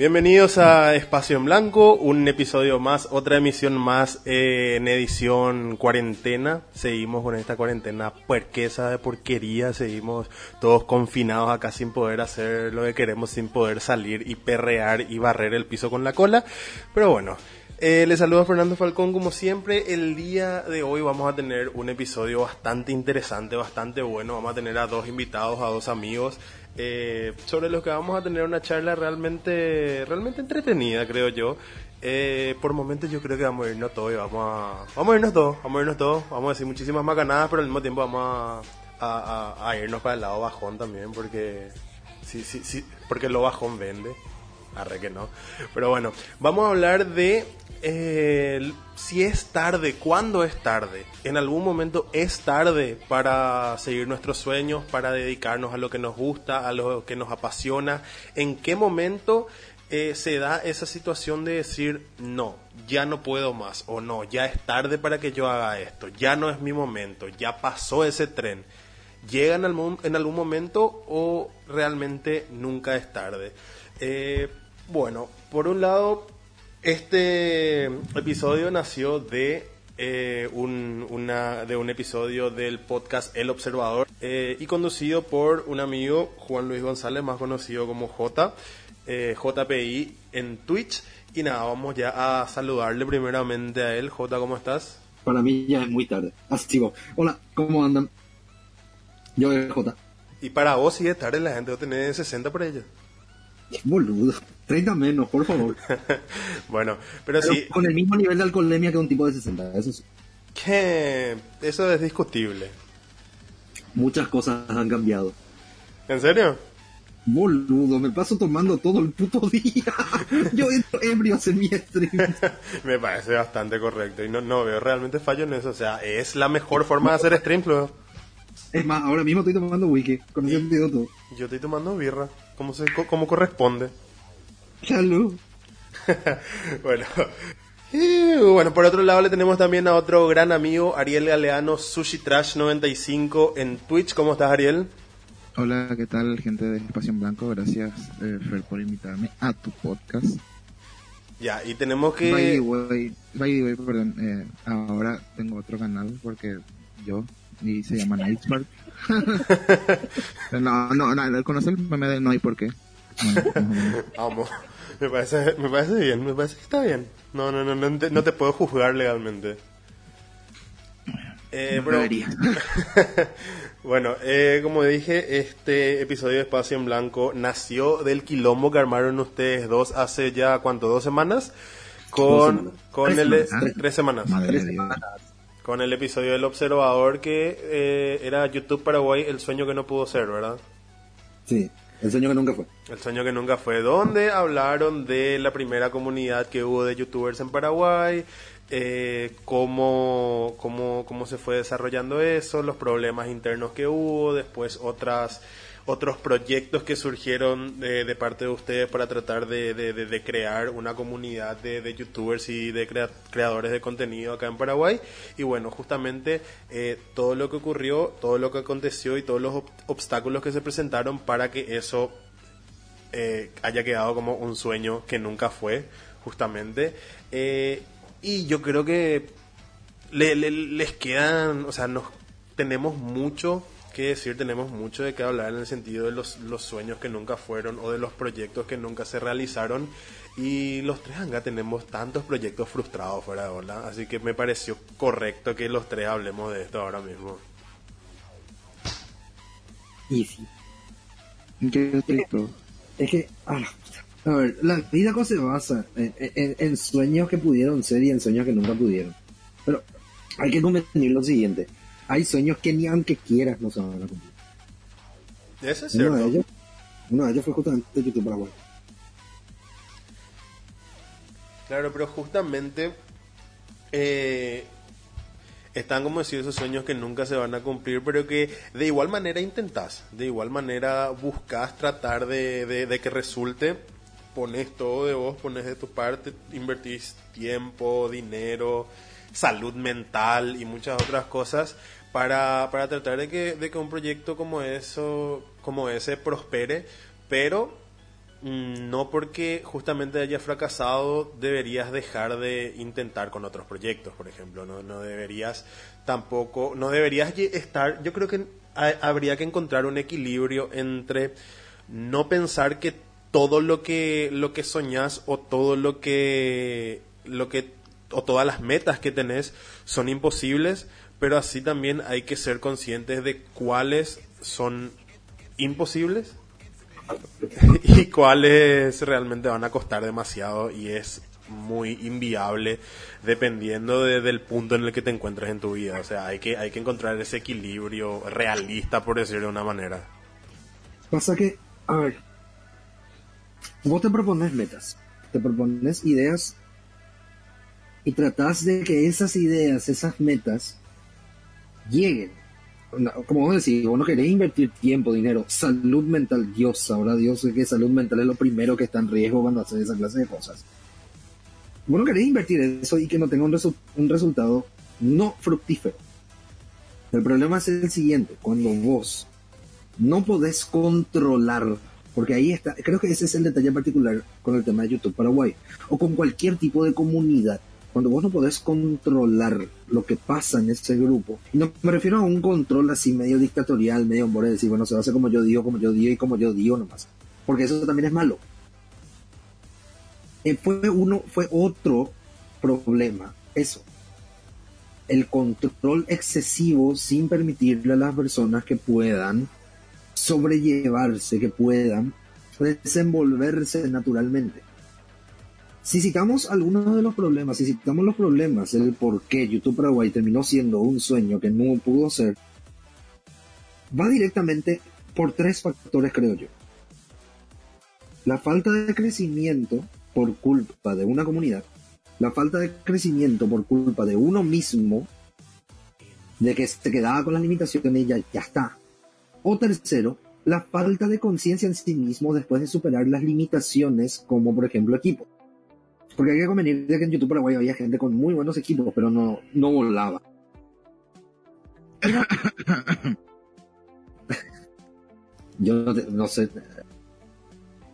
Bienvenidos a Espacio en Blanco, un episodio más, otra emisión más eh, en edición cuarentena. Seguimos con esta cuarentena puerquesa de porquería, seguimos todos confinados acá sin poder hacer lo que queremos, sin poder salir y perrear y barrer el piso con la cola. Pero bueno, eh, les saludo a Fernando Falcón como siempre. El día de hoy vamos a tener un episodio bastante interesante, bastante bueno. Vamos a tener a dos invitados, a dos amigos eh, sobre los que vamos a tener una charla realmente, realmente entretenida, creo yo. Eh, por momentos yo creo que vamos a irnos todos y vamos a, vamos a irnos todos, vamos a irnos todos, vamos a decir muchísimas macanadas, pero al mismo tiempo vamos a, a, irnos para el lado bajón también, porque sí, sí, sí, porque lo bajón vende. Arre que no. Pero bueno, vamos a hablar de eh, si es tarde, cuándo es tarde. En algún momento es tarde para seguir nuestros sueños, para dedicarnos a lo que nos gusta, a lo que nos apasiona. ¿En qué momento eh, se da esa situación de decir, no, ya no puedo más, o no, ya es tarde para que yo haga esto, ya no es mi momento, ya pasó ese tren? ¿Llega en algún, en algún momento o realmente nunca es tarde? Eh, bueno, por un lado, este episodio nació de eh, un, una, de un episodio del podcast El Observador eh, y conducido por un amigo, Juan Luis González, más conocido como J, eh, JPI en Twitch. Y nada, vamos ya a saludarle primeramente a él. J, ¿cómo estás? Para mí ya es muy tarde. Así va. Hola, ¿cómo andan? Yo soy J. Y para vos sigue tarde, la gente va a tener 60 por ella. Boludo. 30 menos, por favor. bueno, pero, Pero sí, con el mismo nivel de alcoholemia que un tipo de 60. Eso sí. que eso es discutible. Muchas cosas han cambiado. ¿En serio? Boludo, me paso tomando todo el puto día. Yo entro ebrio a hacer mi stream. Me parece bastante correcto y no, no veo realmente fallo en eso. O sea, es la mejor forma de hacer stream, luego. Es más, ahora mismo estoy tomando wiki. Con sentido todo. Yo estoy tomando birra, como, se, co- como corresponde. Salud. bueno. Y bueno, por otro lado le tenemos también a otro gran amigo, Ariel Galeano, Sushi Trash 95 en Twitch. ¿Cómo estás, Ariel? Hola, ¿qué tal gente de Espacio en Blanco? Gracias eh, Fer por invitarme a tu podcast. Ya, y tenemos By the que... way, by the way, perdón, eh, ahora tengo otro canal porque yo, y se llama Nightspark. no, no, no, el meme de no hay por qué. Bueno, más o menos. Vamos, me parece, me parece bien, me parece que está bien. No, no, no, no te, no te puedo juzgar legalmente. Eh, No pero- bueno, eh, como dije, este episodio de Espacio en Blanco nació del quilombo que armaron ustedes dos hace ya, ¿cuánto? ¿Dos semanas? Con, semanas. con Tres el... semanas. Tres semanas. Madre Tres semanas. Con el episodio del Observador que eh, era YouTube Paraguay, el sueño que no pudo ser, ¿verdad? Sí, el sueño que nunca fue. El sueño que nunca fue, donde hablaron de la primera comunidad que hubo de youtubers en Paraguay, eh, cómo, cómo, cómo se fue desarrollando eso, los problemas internos que hubo, después otras otros proyectos que surgieron de, parte de ustedes para tratar de, crear una comunidad de, youtubers y de crea- creadores de contenido acá en Paraguay. Y bueno, justamente eh, todo lo que ocurrió, todo lo que aconteció y todos los ob- obstáculos que se presentaron para que eso eh, haya quedado como un sueño que nunca fue, justamente. Eh, y yo creo que le- le- les quedan, o sea, nos tenemos mucho que decir, tenemos mucho de qué hablar en el sentido de los, los sueños que nunca fueron o de los proyectos que nunca se realizaron. Y los tres anga tenemos tantos proyectos frustrados fuera de ola, así que me pareció correcto que los tres hablemos de esto ahora mismo. Y sí. Es que, ah, a ver, la vida cosa se basa en, en- en sueños que pudieron ser y en sueños que nunca pudieron. Pero hay que convenir lo siguiente. Hay sueños que ni aunque quieras no se van a cumplir. Eso es Uno cierto. de ellos, uno de ellos fue justamente YouTube Paraguay. Claro, pero justamente eh, están como decir esos sueños que nunca se van a cumplir, pero que de igual manera intentás, de igual manera buscas tratar de, de- de que resulte pones todo de vos, pones de tu parte, invertís tiempo, dinero, salud mental y muchas otras cosas para, para tratar de que, de que un proyecto como eso, como ese prospere, pero mm, no porque justamente haya fracasado deberías dejar de intentar con otros proyectos, por ejemplo, no, no deberías tampoco, no deberías estar, yo creo que ha- habría que encontrar un equilibrio entre no pensar que todo lo que lo que soñás o todo lo que lo que o todas las metas que tenés son imposibles, pero así también hay que ser conscientes de cuáles son imposibles y cuáles realmente van a costar demasiado y es muy inviable dependiendo de- del punto en el que te encuentres en tu vida. O sea, hay que, hay que encontrar ese equilibrio realista, por decirlo de una manera. Pasa que, a ver, vos te propones metas, te propones ideas y tratás de que esas ideas, esas metas, lleguen. Como vos decís, vos no querés invertir tiempo, dinero, salud mental, Dios, ahora Dios es que salud mental es lo primero que está en riesgo cuando haces esa clase de cosas. Vos no querés invertir eso y que no tenga un, resu- un resultado no fructífero. El problema es el siguiente, cuando vos no podés controlar, porque ahí está, creo que ese es el detalle particular con el tema de YouTube Paraguay, o con cualquier tipo de comunidad, cuando vos no podés controlar lo que pasa en ese grupo, y no me refiero a un control así medio dictatorial, medio por decir, bueno, se va a hacer como yo digo, como yo digo y como yo digo nomás, porque eso también es malo. Eh, fue uno, fue otro problema, eso, el control excesivo sin permitirle a las personas que puedan sobrellevarse, que puedan desenvolverse naturalmente. Si citamos algunos de los problemas, si citamos los problemas, el por qué YouTube Paraguay terminó siendo un sueño que no pudo ser, va directamente por tres factores, creo yo. La falta de crecimiento por culpa de una comunidad, la falta de crecimiento por culpa de uno mismo, de que se quedaba con las limitaciones y ya, ya está. O tercero, la falta de conciencia en sí mismo después de superar las limitaciones como por ejemplo equipo. Porque hay que convenir de que en YouTube Paraguay había gente con muy buenos equipos, pero no, no volaba. Yo no, te- no sé,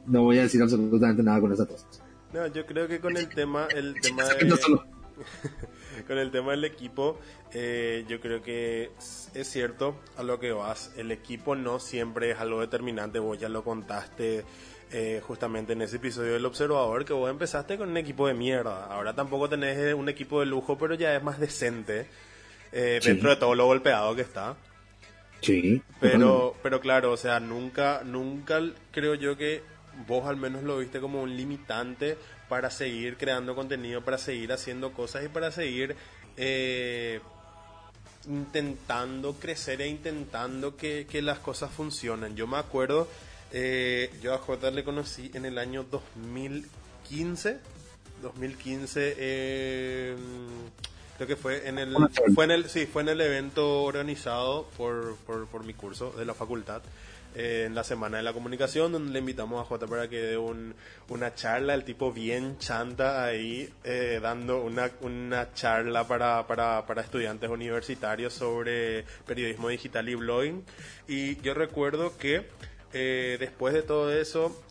no voy a decir absolutamente nada con esas cosas. No, yo creo que con el tema, el tema No de, solo- con el tema del equipo, eh, yo creo que es cierto a lo que vas. El equipo no siempre es algo determinante. Vos ya lo contaste eh, justamente en ese episodio del Observador, que vos empezaste con un equipo de mierda. Ahora tampoco tenés eh, un equipo de lujo, pero ya es más decente eh, Sí. dentro de todo lo golpeado que está. Sí, Pero, pero claro, o sea, nunca, nunca creo yo que vos al menos lo viste como un limitante para seguir creando contenido, para seguir haciendo cosas y para seguir eh, intentando crecer e intentando que, que las cosas funcionen. Yo me acuerdo, eh, yo a J le conocí en el año 2015, 2015, eh, creo que fue en el, fue en el, sí, fue en el evento organizado por, por, por mi curso de la facultad. eh, en la semana de la comunicación donde le invitamos a J para que dé un, una charla, el tipo bien chanta ahí eh, dando una, una charla para, para, para estudiantes universitarios sobre periodismo digital y blogging. Y yo recuerdo que eh, después de todo eso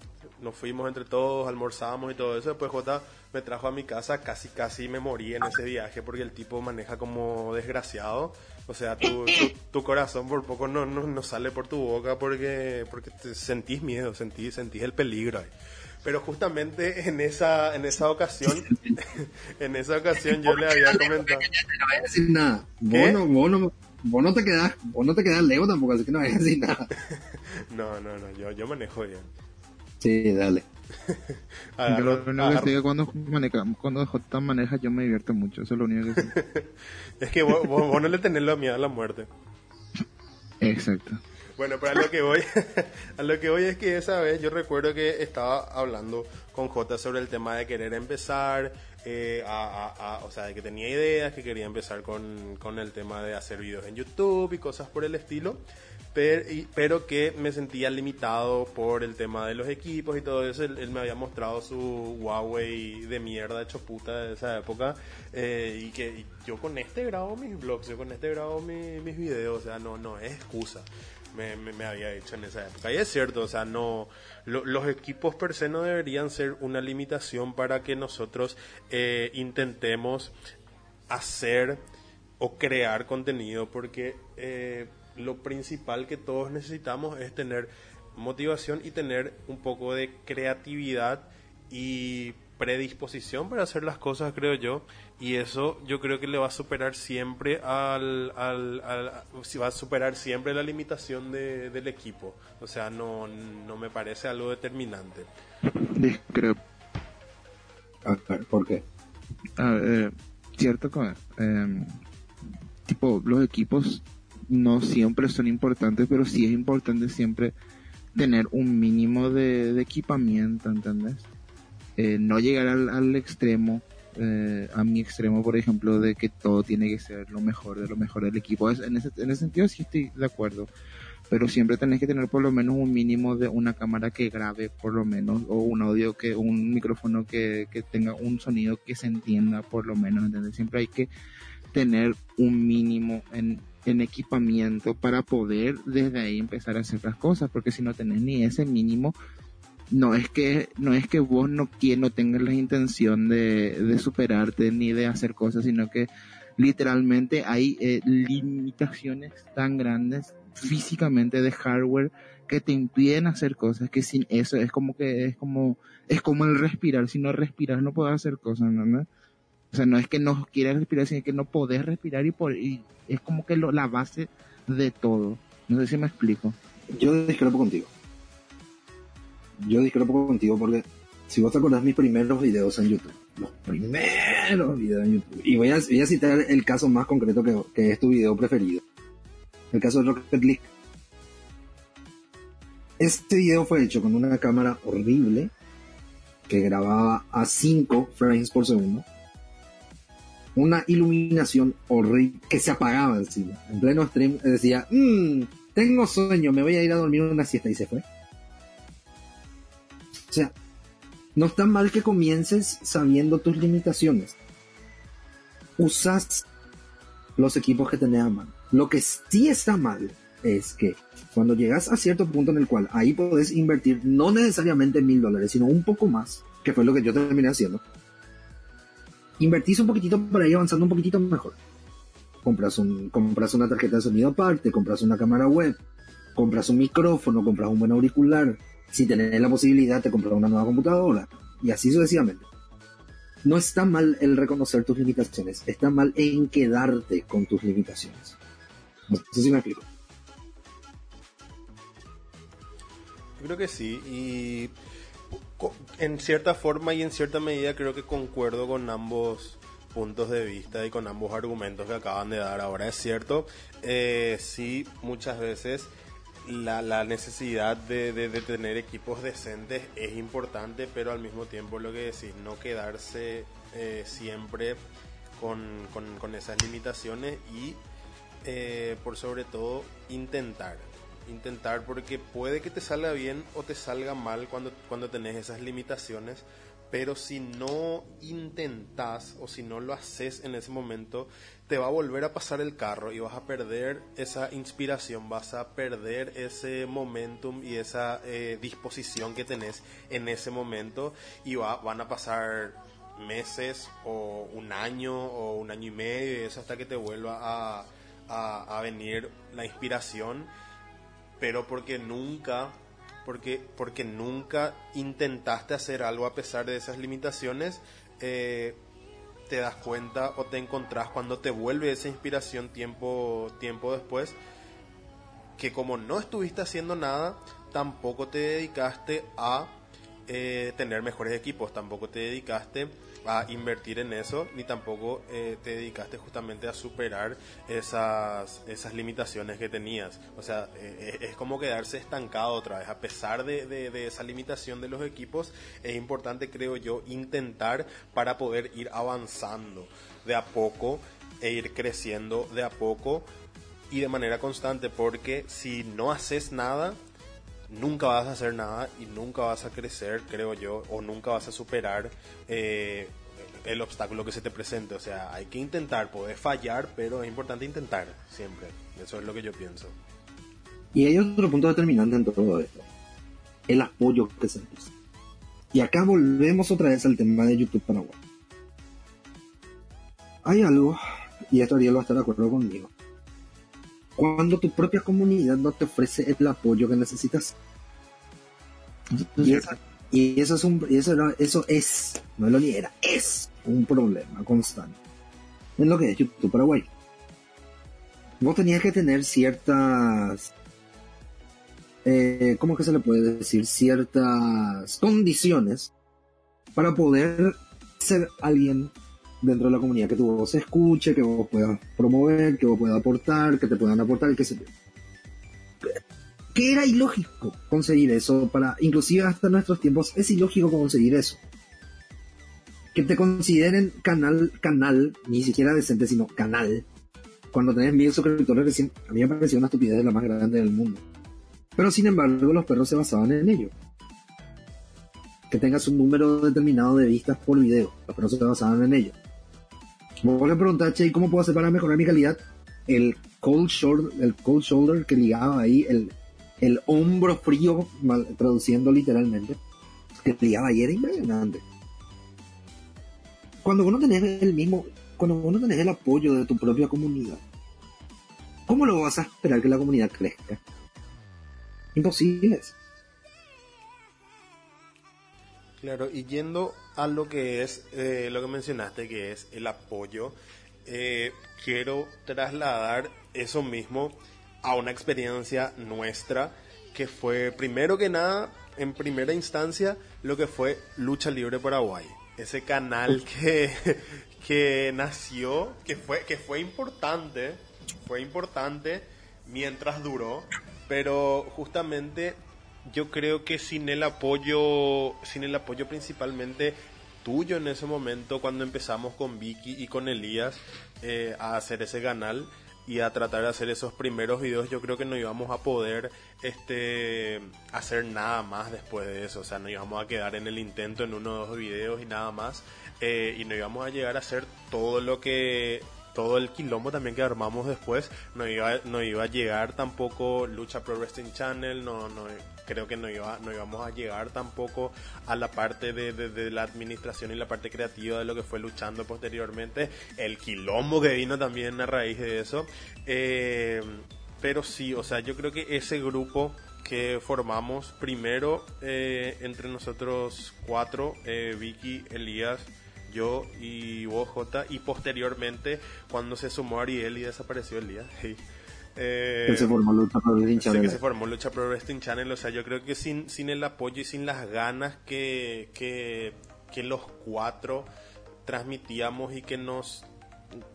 nos fuimos entre todos, almorzamos y todo eso. Después J me trajo a mi casa, casi casi me morí en ese viaje porque el tipo maneja como desgraciado. O sea, tu, tu, tu corazón por poco no, no, no sale por tu boca porque, porque te sentís miedo, sentís, sentís el peligro ahí. Pero justamente en esa, en esa ocasión, en esa ocasión yo le había comentado. no voy a decir nada. Vos, no, te quedás, vos no te quedás lejos tampoco, así que no voy a decir nada. No, no, no, yo, yo manejo bien. Sí, dale. Yo lo único que cuando, maneja, cuando J maneja yo me divierto mucho, eso es lo único que sé. es que vos, vos, vos no le tenés la miedo a la muerte. Exacto. Bueno, pero a lo que voy, a lo que voy es que esa vez yo recuerdo que estaba hablando con J sobre el tema de querer empezar, eh, a, o sea, de que tenía ideas, que quería empezar con, con el tema de hacer videos en YouTube y cosas por el estilo. Pero, y- pero que me sentía limitado por el tema de los equipos y todo eso. Él, él me había mostrado su Huawei de mierda hecho puta de esa época eh, y que yo con este grabo mis blogs, yo con este grabo mi- mis videos, o sea, no, no es excusa. Me, me, me había hecho en esa época. Y es cierto, o sea, no lo- los equipos per se no deberían ser una limitación para que nosotros eh, intentemos hacer o crear contenido porque eh, lo principal que todos necesitamos es tener motivación y tener un poco de creatividad y predisposición para hacer las cosas creo yo y eso yo creo que le va a superar siempre al, al, al- si va a superar siempre la limitación de- del equipo o sea no, no me parece algo determinante Discrepo. A ver, ¿por qué? A ver, eh, cierto que eh, tipo los equipos no siempre son importantes pero sí es importante siempre tener un mínimo de, equipamiento ¿entendés? Eh, no llegar al, extremo eh, a mi extremo por ejemplo de que todo tiene que ser lo mejor de lo mejor del equipo en, ese, en ese sentido sí estoy de acuerdo pero siempre tenés que tener por lo menos un mínimo de una cámara que grabe por lo menos o un audio que un micrófono que, que tenga un sonido que se entienda por lo menos ¿entendés? siempre hay que tener un mínimo en, en equipamiento para poder desde ahí empezar a hacer las cosas porque si no tenés ni ese mínimo no es que no es que vos no no tengas la intención de, de superarte ni de hacer cosas sino que literalmente hay eh, limitaciones tan grandes físicamente de hardware que te impiden hacer cosas que sin eso es como que es como es como el respirar si no respiras no puedes hacer cosas ¿no? O sea no es que no quieras respirar sino que no podés respirar y, por, es como que la base de todo no sé si me explico Yo discrepo contigo. Yo discrepo contigo porque si vos te acordás mis primeros videos en YouTube, los primeros videos en YouTube, y voy a, voy a citar el caso más concreto que, que es tu video preferido, el caso de Rocket League. Este video fue hecho con una cámara horrible que grababa a 5 frames por segundo. Una iluminación horrible que se apagaba encima. En pleno stream decía, "Mm, tengo sueño, me voy a ir a dormir una siesta y se fue. O sea, no está mal que comiences sabiendo tus limitaciones. Usas los equipos que tenés a mano. Lo que sí está mal es que cuando llegas a cierto punto en el cual ahí podés invertir no necesariamente mil dólares, sino un poco más, que fue lo que yo terminé haciendo, invertís un poquitito para ir avanzando un poquitito mejor compras, un, compras una tarjeta de sonido aparte, compras una cámara web, compras un micrófono, compras un buen auricular. Si tenés la posibilidad, te compras una nueva computadora. Y así sucesivamente. No está mal el reconocer tus limitaciones, está mal en quedarte con tus limitaciones. No sé si me explico. Creo que sí, y en cierta forma y en cierta medida creo que concuerdo con ambos puntos de vista y con ambos argumentos que acaban de dar. Ahora es cierto, eh, sí, muchas veces la, la necesidad de, de- de tener equipos decentes es importante, pero al mismo tiempo lo que decís, no quedarse eh, siempre con, con- con esas limitaciones y eh, por sobre todo intentar. Intentar porque puede que te salga bien o te salga mal cuando, cuando tenés esas limitaciones, pero si no intentas o si no lo haces en ese momento, te va a volver a pasar el carro y vas a perder esa inspiración, vas a perder ese momentum y esa eh, disposición que tenés en ese momento y va- van a pasar meses o un año o un año y medio y eso hasta que te vuelva a, a- a venir la inspiración pero porque nunca porque porque nunca intentaste hacer algo a pesar de esas limitaciones eh, te das cuenta o te encontrás cuando te vuelve esa inspiración tiempo tiempo después que como no estuviste haciendo nada tampoco te dedicaste a eh, tener mejores equipos tampoco te dedicaste a invertir en eso ni tampoco eh, te dedicaste justamente a superar esas esas limitaciones que tenías. O sea eh, es como quedarse estancado otra vez. A pesar de, de- de esa limitación de los equipos es importante creo yo intentar para poder ir avanzando de a poco e ir creciendo de a poco y de manera constante, porque si no haces nada, nunca vas a hacer nada y nunca vas a crecer, creo yo, o nunca vas a superar eh, el obstáculo que se te presente. O sea, hay que intentar, poder fallar, pero es importante intentar siempre. Eso es lo que yo pienso. Y hay otro punto determinante en todo esto. El apoyo que se necesita. Y acá volvemos otra vez al tema de YouTube Paraguay. Hay algo, y esto Ariel va a estar de acuerdo conmigo. Cuando tu propia comunidad no te ofrece el apoyo que necesitas. Y, esa- y eso es un, y eso, era- eso es, no lo ni era, es un problema constante. En lo que es YouTube Paraguay. Vos tenías que tener ciertas eh, ¿cómo que se le puede decir? Ciertas condiciones para poder ser alguien dentro de la comunidad, que tu voz se escuche, que vos puedas promover, que vos puedas aportar, que te puedan aportar, sé yo. Que era ilógico conseguir eso para, inclusive hasta nuestros tiempos, es ilógico conseguir eso. Que te consideren canal, canal, ni siquiera decente, sino canal. Cuando tenés mil suscriptores recién, a mí me pareció una estupidez de la más grande del mundo. Pero sin embargo, los perros se basaban en ello. Que tengas un número determinado de vistas por video. Los perros se basaban en ello. Vos le preguntás, che, ¿y ¿cómo puedo hacer para mejorar mi calidad? El cold shoulder, el cold shoulder que ligaba ahí, el, el hombro frío, traduciendo literalmente, que ligaba ahí era impresionante. Cuando vos no tenés el mismo, cuando vos no tenés el apoyo de tu propia comunidad, ¿cómo lo vas a esperar que la comunidad crezca? Imposibles. Claro, y yendo a lo que es eh, lo que mencionaste, que es el apoyo, eh, quiero trasladar eso mismo a una experiencia nuestra, que fue primero que nada, en primera instancia, lo que fue Lucha Libre Paraguay. Ese canal que, que nació, que fue, que fue importante, fue importante mientras duró, pero justamente yo creo que sin el apoyo, sin el apoyo principalmente tuyo en ese momento cuando empezamos con Vicky y con Elías eh, a hacer ese canal y a tratar de hacer esos primeros videos, yo creo que no íbamos a poder este hacer nada más después de eso, o sea, no íbamos a quedar en el intento en uno o dos videos y nada más, eh, y no íbamos a llegar a hacer todo lo que todo el quilombo también que armamos después. No iba no iba a llegar tampoco lucha pro wrestling channel no no creo que no iba no íbamos a llegar tampoco a la parte de, de- de la administración y la parte creativa de lo que fue luchando posteriormente el quilombo que vino también a raíz de eso Eh, pero sí o sea yo creo que ese grupo que formamos primero eh, entre nosotros cuatro eh, Vicky Elías yo y vos, Jota, y posteriormente cuando se sumó Ariel y desapareció Elías. sí. Eh, que se formó Lucha Pro Wrestling sé que Channel. se formó Lucha Pro Wrestling Channel, o sea, yo creo que sin, sin el apoyo y sin las ganas que, que, que los cuatro transmitíamos y que nos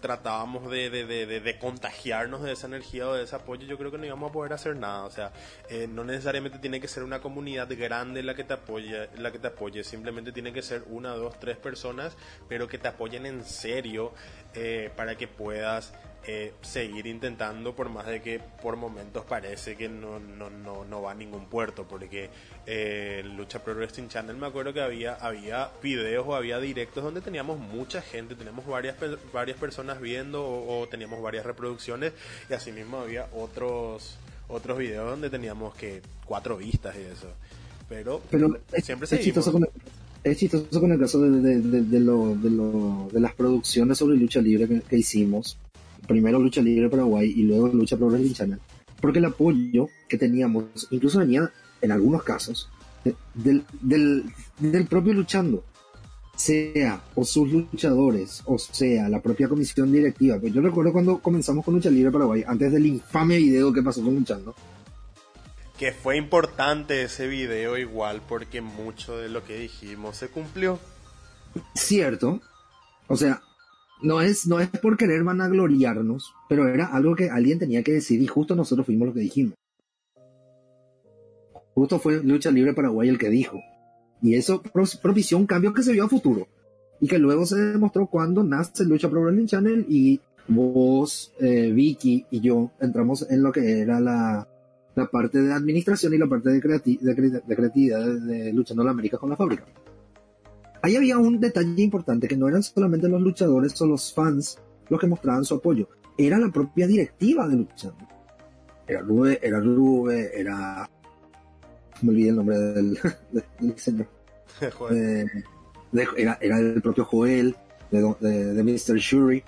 tratábamos de, de, de, de- de contagiarnos de esa energía o de ese apoyo, yo creo que no íbamos a poder hacer nada. O sea, eh, no necesariamente tiene que ser una comunidad grande la que te apoye, la que te apoye. Simplemente tiene que ser una, dos, tres personas, pero que te apoyen en serio eh, para que puedas eh, seguir intentando, por más de que por momentos parece que no, no, no, no va a ningún puerto, porque eh, Lucha Pro Wrestling Channel me acuerdo que había, había videos o había directos donde teníamos mucha gente, teníamos varias, varias personas viendo o, o teníamos varias reproducciones y asimismo había otros otros videos donde teníamos que cuatro vistas y eso. Pero, Pero es, siempre es chistoso con el, es chistoso con el caso de, de, de- de lo, de, lo- de las producciones sobre lucha libre que, que hicimos. Primero Lucha Libre Paraguay y luego Lucha Pro Channel. Porque el apoyo que teníamos incluso venía, en algunos casos, de- del, del, del propio luchando. Sea o sus luchadores, o sea la propia comisión directiva. Pues yo recuerdo cuando comenzamos con Lucha Libre Paraguay, antes del infame video que pasó con Luchando. Que fue importante ese video igual porque mucho de lo que dijimos se cumplió. cierto. O sea, no es, no es por querer vanagloriarnos, pero era algo que alguien tenía que decir y justo nosotros fuimos lo que dijimos. Justo fue Lucha Libre Paraguay el que dijo. Y eso pro- propició un cambio que se vio a futuro. Y que luego se demostró cuando nace Lucha Pro Wrestling Channel y vos, eh, Vicky y yo entramos en lo que era la, la parte de administración y la parte de, de, cre- de creatividad de, de Luchando la América con la fábrica. Ahí había un detalle importante que no eran solamente los luchadores o los fans los que mostraban su apoyo, era la propia directiva de Luchando. Era Rube, era Rube, era... Me olvidé el nombre del, del señor. Eh, de- era, era el propio Joel, de, de, de Mr. Shuri,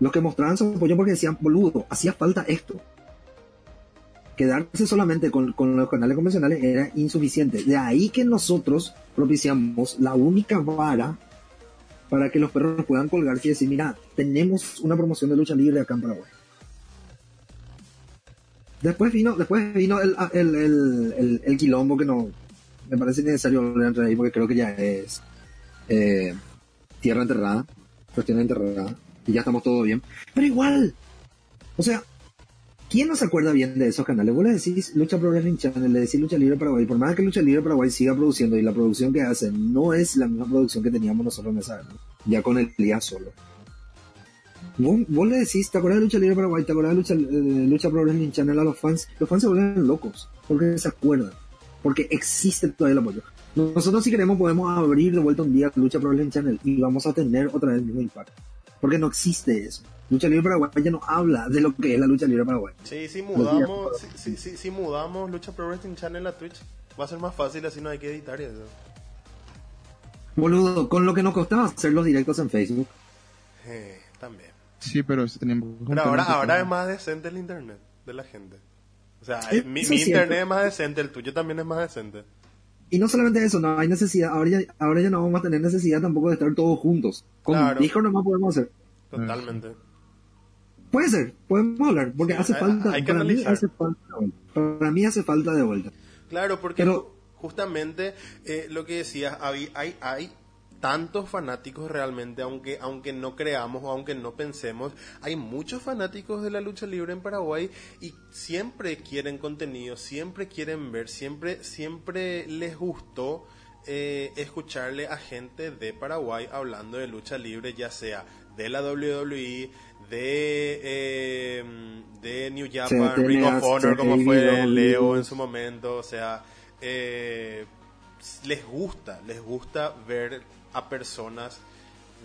los que mostraban su apoyo porque decían, boludo, hacía falta esto. Quedarse solamente con, con los canales convencionales era insuficiente. De ahí que nosotros propiciamos la única vara para que los perros puedan colgarse y decir, mira, tenemos una promoción de lucha libre acá en Paraguay. Después vino, después vino el, el, el, el, el quilombo que no me parece necesario entrar ahí porque creo que ya es eh, tierra enterrada, cuestión enterrada, y ya estamos todo bien. Pero igual, o sea, ¿quién no se acuerda bien de esos canales? Vos le decís Lucha Pro Wrestling Channel, le decís Lucha Libre Paraguay, por más que Lucha Libre Paraguay siga produciendo y la producción que hacen no es la misma producción que teníamos nosotros en esa época, ya con el día solo. Vos, vos le decís, ¿te acuerdas de Lucha Libre Paraguay? ¿Te acuerdas de Lucha, eh, Lucha Pro Wrestling Channel a los fans? Los fans se vuelven locos, porque se acuerdan, porque existe todavía el apoyo. Nosotros si queremos podemos abrir de vuelta un día Lucha Pro Wrestling Channel y vamos a tener otra vez el mismo impacto. Porque no existe eso. Lucha Libre Paraguay ya no habla de lo que es la Lucha Libre Paraguay. Sí, si mudamos, si, si, si, si mudamos Lucha Pro Wrestling Channel a Twitch, va a ser más fácil, así no hay que editar y eso. Boludo, con lo que nos costaba hacer los directos en Facebook. Eh, también. Sí, pero tenemos Pero ahora, ahora es más decente el internet de la gente. O sea, Eh, mi, internet es más decente, el tuyo también es más decente. Y no solamente eso, no hay necesidad, ahora ya, ahora ya no vamos a tener necesidad tampoco de estar todos juntos. Con Claro. Discord nomás podemos hacer. Totalmente. Puede ser, podemos hablar, porque Sí, hace hay- falta, hay que para mí hace falta de vuelta. Para mí hace falta de vuelta. Claro, porque Pero- justamente eh, lo que decías, hay, hay, hay tantos fanáticos realmente, aunque, aunque no creamos o aunque no pensemos, hay muchos fanáticos de la lucha libre en Paraguay y siempre quieren contenido, siempre quieren ver, siempre, siempre les gustó eh, escucharle a gente de Paraguay hablando de lucha libre, ya sea de la WWE, de, eh, de New Japan, CTNA, Ring of Honor, como fue. Leo en su momento, o sea, eh, les gusta, les gusta ver a personas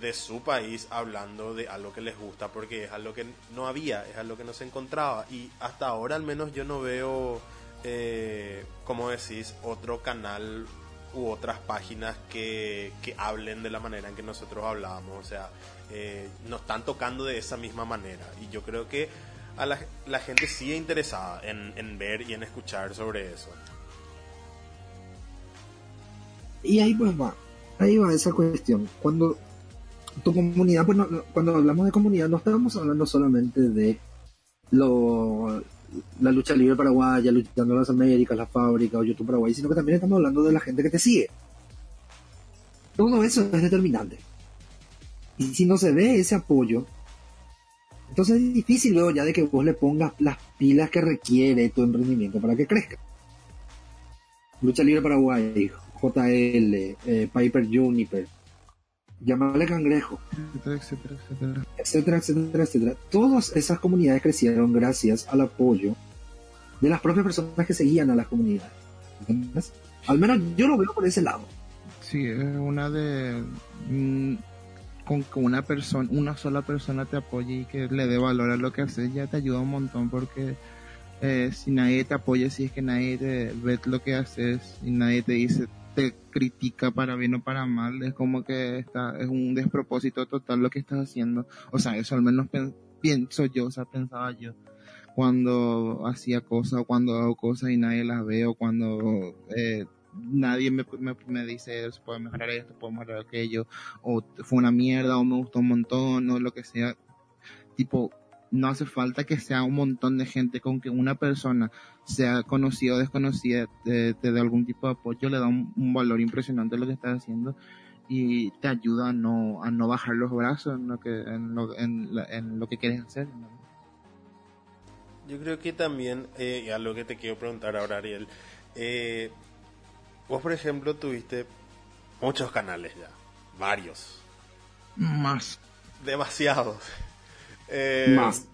de su país hablando de algo que les gusta porque es algo que no había, es algo que no se encontraba y hasta ahora al menos yo no veo, eh, como decís, otro canal u otras páginas que, que hablen de la manera en que nosotros hablábamos, o sea, eh, nos están tocando de esa misma manera y yo creo que a la, gente sigue interesada en, ver y en escuchar sobre eso. Y ahí pues va, ahí va esa cuestión. Cuando tu comunidad, pues no- no- cuando hablamos de comunidad no estamos hablando solamente de lo, la lucha libre paraguaya, luchando las Américas, la fábrica o YouTube Paraguay, sino que también estamos hablando de la gente que te sigue. Todo eso es determinante. Y si no se ve ese apoyo, entonces es difícil luego ya de que vos le pongas las pilas que requiere tu emprendimiento para que crezca. Lucha Libre Paraguay, JL, eh, Piper Juniper, llamarle cangrejo, etcétera, etcétera, etcétera. etcétera, etcétera, etcétera. Todas esas comunidades crecieron gracias al apoyo de las propias personas que seguían a las comunidades. ¿Entendés? Al menos yo lo veo por ese lado. Sí, es una de mm, con que una persona, una sola persona te apoye y que le dé valor a lo que haces ya te ayuda un montón porque eh, si nadie te apoya, si es que nadie te ve lo que haces y nadie te dice, te critica para bien o para mal, es como que está, es un despropósito total lo que estás haciendo. O sea, eso al menos pienso yo, o sea, pensaba yo cuando hacía cosas o cuando hago cosas y nadie las ve o cuando eh, nadie me, me, me dice se puede mejorar esto, puede mejorar aquello, o fue una mierda, o me gustó un montón, o lo que sea. Tipo, no hace falta que sea un montón de gente con que una persona sea conocida o desconocida te, te dé algún tipo de apoyo, le da un, valor impresionante a lo que estás haciendo y te ayuda a no, a no bajar los brazos en lo que, en lo, en, lo que quieres hacer. Yo creo que también, eh, a lo que te quiero preguntar ahora, Ariel, eh, vos por ejemplo tuviste muchos canales ya, varios, Más. demasiados. Eh, Más.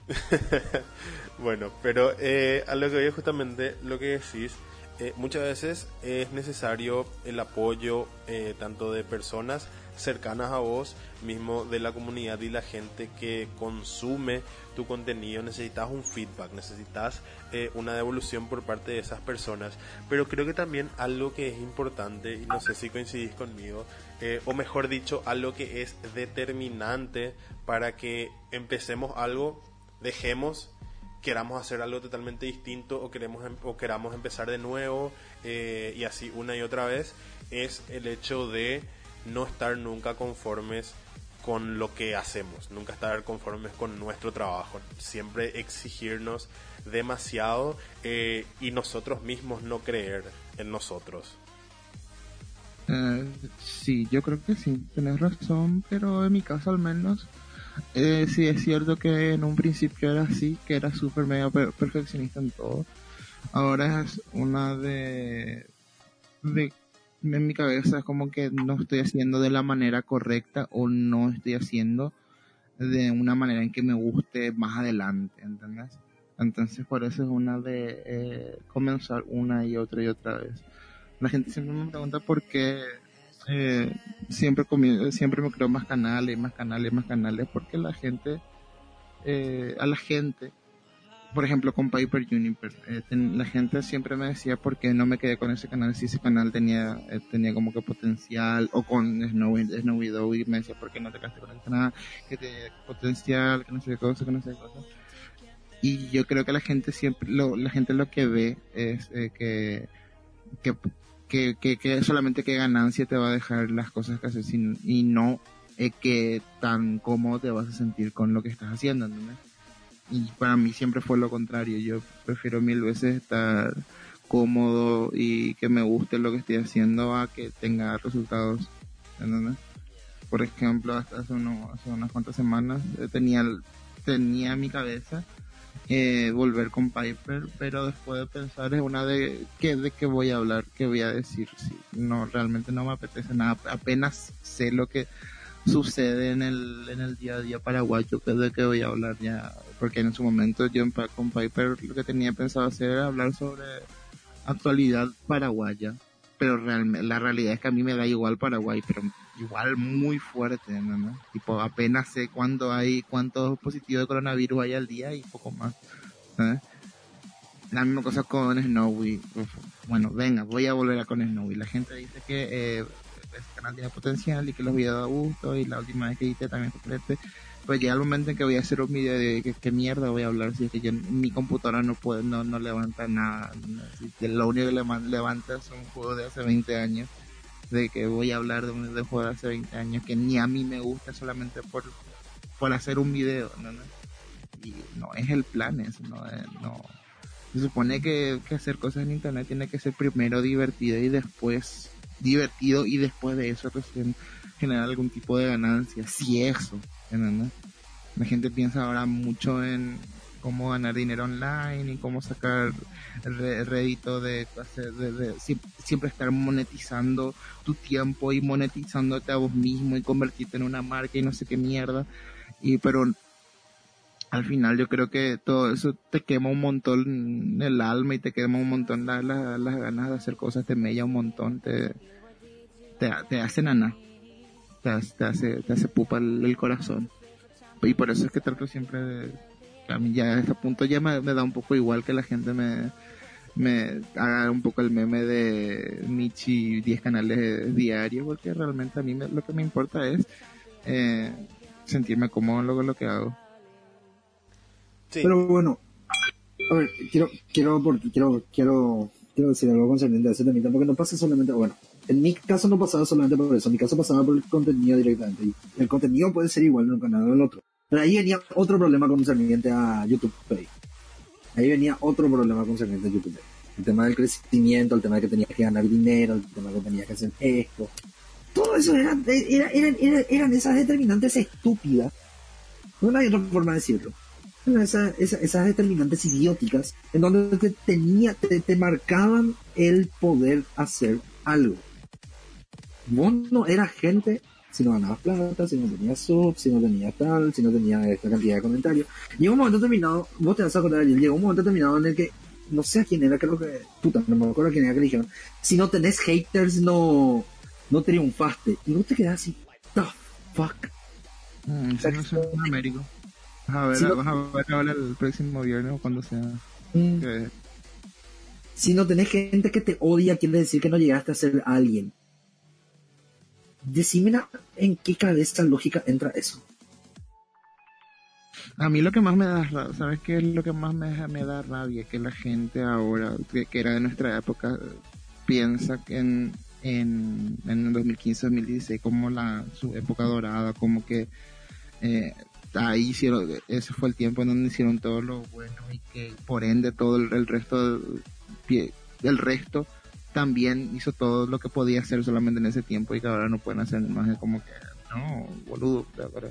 bueno, pero eh, a lo que voy justamente lo que decís, eh, muchas veces es necesario el apoyo eh, tanto de personas cercanas a vos, mismo de la comunidad y la gente que consume tu contenido. Necesitas un feedback, necesitas eh, una devolución por parte de esas personas. Pero creo que también algo que es importante, y no sé si coincidís conmigo, eh, o mejor dicho, algo que es determinante para que empecemos algo, dejemos queramos hacer algo totalmente distinto o queremos em- o queramos empezar de nuevo eh, y así una y otra vez es el hecho de no estar nunca conformes con lo que hacemos, nunca estar conformes con nuestro trabajo, siempre exigirnos demasiado eh, y nosotros mismos no creer en nosotros. Eh, sí, yo creo que sí, tenés razón, pero en mi caso al menos, eh, sí es cierto que en un principio era así, que era súper per- perfeccionista en todo. Ahora es una de, en mi cabeza es como que no estoy haciendo de la manera correcta o no estoy haciendo de una manera en que me guste más adelante, ¿entendés? Entonces por eso es una de eh, comenzar una y otra y otra vez. La gente siempre me pregunta por qué eh, siempre siempre me creo más canales, más canales, más canales, porque la gente, eh, a la gente, por ejemplo con Piper Juniper, eh, ten- la gente siempre me decía por qué no me quedé con ese canal, si ese canal tenía, eh, tenía como que potencial, o con Snowy, Snowy Dowie me decía por qué no te quedaste con ese canal, que tenía potencial, que no sé qué cosa, que no sé qué cosa. Y yo creo que la gente siempre, lo, la gente lo que ve es eh, que, que, que, que, que solamente qué ganancia te va a dejar las cosas que haces y no eh, que tan cómodo te vas a sentir con lo que estás haciendo, ¿entendés? Y para mí siempre fue lo contrario, yo prefiero mil veces estar cómodo y que me guste lo que estoy haciendo a que tenga resultados, ¿entendés? Por ejemplo, hasta hace, uno- hace unas cuantas semanas eh, tenía, tenía en mi cabeza eh, volver con Piper, pero después de pensar es una de qué de qué voy a hablar, qué voy a decir, sí, no realmente no me apetece nada, apenas sé lo que sucede en el en el día a día paraguayo, que de qué voy a hablar ya, porque en su momento yo con Piper lo que tenía pensado hacer era hablar sobre actualidad paraguaya, pero realmente la realidad es que a mí me da igual Paraguay, pero igual muy fuerte, ¿no? ¿no? Tipo, apenas sé cuándo hay, cuántos positivos de coronavirus hay al día y poco más. ¿sabes? La misma cosa con Snowy. Bueno, venga, voy a volver a con Snowy. La gente dice que eh, este canal tiene potencial y que los videos da gusto y la última vez que edité también fue. Pues llega el momento en que voy a hacer un video de que- mierda voy a hablar si es que yo, mi computadora no puede, no, no levanta nada. ¿no? Si lo único que levanta es un juego de hace 20 años. De que voy a hablar de un, de un juego de hace 20 años que ni a mí me gusta solamente por, por hacer un video. ¿no? ¿no? Y no es el plan eso, no, eh, no. Se supone que, que hacer cosas en internet tiene que ser primero divertido y después divertido y después de eso recién generar algún tipo de ganancia. Si eso, ¿entendés? La gente piensa ahora mucho en cómo ganar dinero online y cómo sacar rédito de, de- de sie- siempre estar monetizando tu tiempo y monetizándote a vos mismo y convertirte en una marca y no sé qué mierda. Y pero al final yo creo que todo eso te quema un montón el alma y te quema un montón la- la- las ganas de hacer cosas, te mella un montón, te, te, te hace nana, te, te hace, te hace pupa el, corazón. Y por eso es que trato siempre de, a mí ya a este punto ya me, me da un poco igual que la gente me, me haga un poco el meme de Michi 10 canales diarios, porque realmente a mí me- lo que me importa es eh, sentirme cómodo luego lo que hago. Pero bueno, quiero, quiero, por- quiero, quiero, quiero decir algo concerniente a ese temita, porque no pasa solamente, bueno, en mi caso no pasaba solamente por eso, en mi caso pasaba por el contenido directamente, y el contenido puede ser igual en un canal o en otro. Pero ahí venía otro problema concerniente a YouTube Pay. Ahí venía otro problema concerniente a YouTube Pay. El tema del crecimiento, el tema de que tenías que ganar dinero, el tema de que tenías que hacer esto. Todo eso eran, era- eran, eran, eran esas determinantes estúpidas. No hay otra forma de decirlo. Esas determinantes idióticas en donde te, tenía, te, marcaban el poder hacer algo. Vos no eras gente si no ganabas plata, si no tenías sub, si no tenías tal, si no tenías esta cantidad de comentarios. Llega un momento determinado, vos te vas a acordar, llega un momento determinado en el que, no sé a quién era, creo que, puta, no me acuerdo a quién era que dijeron, si no tenés haters, no, no triunfaste. Y vos te quedás así, the fuck. Mm, eso no es un Américo. Vas a ver, no- vas a ver ahora el próximo viernes o cuando sea. Mm. que- Si no tenés gente que te odia, quiere decir que no llegaste a ser alguien. Decime en qué cabeza lógica entra eso. A mí lo que más me da rabia, ¿sabes qué es lo que más me, me da rabia? Que la gente ahora, que, que era de nuestra época, piensa que en, en, en el 2015-2016 como la, su época dorada, como que eh, ahí hicieron, ese fue el tiempo en donde hicieron todo lo bueno y que por ende todo el, el resto del, resto también hizo todo lo que podía hacer solamente en ese tiempo y que ahora no pueden hacer más. Es como que no boludo ahora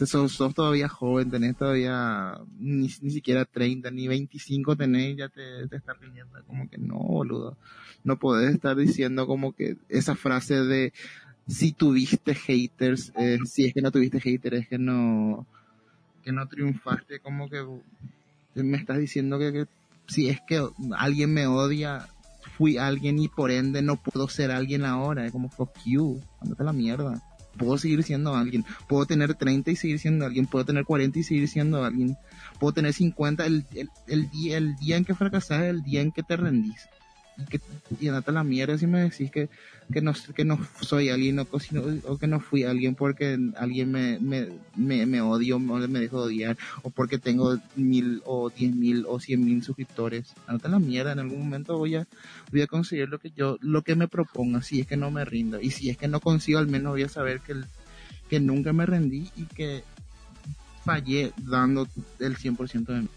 entonces sos, todavía joven tenés todavía ni, ni siquiera 30 ni 25 tenés ya te, te estás riendo como que no boludo. No podés estar diciendo como que esa frase de si tuviste haters eh, si es que no tuviste haters es que no que no triunfaste como que me estás diciendo que, si es que alguien me odia, fui alguien y por ende no puedo ser alguien ahora. Es como fuck you, andate a la mierda. Puedo seguir siendo alguien. Puedo tener 30 y seguir siendo alguien. Puedo tener 40 y seguir siendo alguien. Puedo tener 50. El, el, día, el día en que fracasas el día en que te rendís. Que, a la mierda si me decís que, que, no, que no soy alguien o, que no- o que no fui alguien porque alguien me, me, me, me odio o me dejó de odiar o porque tengo mil o diez mil o cien mil suscriptores. Andate la mierda, en algún momento voy a, voy a conseguir lo que yo, lo que me proponga, si es que no me rindo. Y si es que no consigo, al menos voy a saber que, que nunca me rendí y que fallé dando el 100% de mí.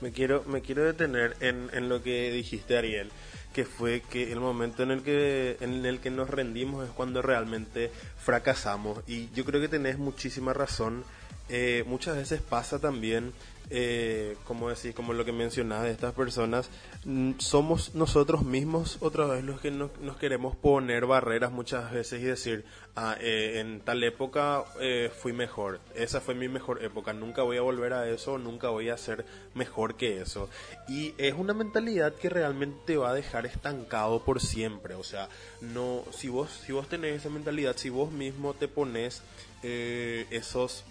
Me quiero, me quiero detener en, en lo que dijiste, Ariel, que fue que el momento en el que, en el que nos rendimos es cuando realmente fracasamos. Y yo creo que tenés muchísima razón. Eh, muchas veces pasa también, eh, como decís, como lo que mencionabas de estas personas, mm, somos nosotros mismos otra vez los que nos, queremos poner barreras muchas veces y decir, ah, eh, en tal época eh, fui mejor, esa fue mi mejor época, nunca voy a volver a eso, nunca voy a ser mejor que eso. Y es una mentalidad que realmente te va a dejar estancado por siempre, o sea, no, si vos, si vos tenés esa mentalidad, si vos mismo te pones esos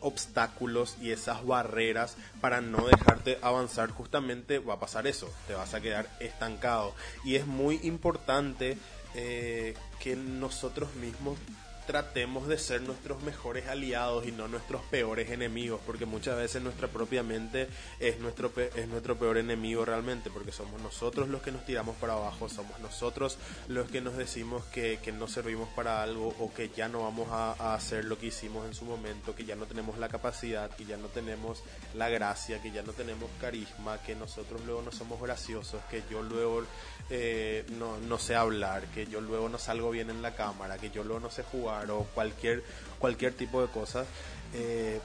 obstáculos y esas barreras para no dejarte avanzar, justamente va a pasar eso, te vas a quedar estancado. Y es muy importante eh, que nosotros mismos tratemos de ser nuestros mejores aliados y no nuestros peores enemigos, porque muchas veces nuestra propia mente es nuestro, es nuestro peor enemigo realmente, porque somos nosotros los que nos tiramos para abajo, somos nosotros los que nos decimos que, que no servimos para algo o que ya no vamos a, a hacer lo que hicimos en su momento, que ya no tenemos la capacidad, que ya no tenemos la gracia, que ya no tenemos carisma, que nosotros luego no somos graciosos, que yo luego eh, no, no sé hablar, que yo luego no salgo bien en la cámara, que yo luego no sé jugar o cualquier, cualquier tipo de cosas. eh,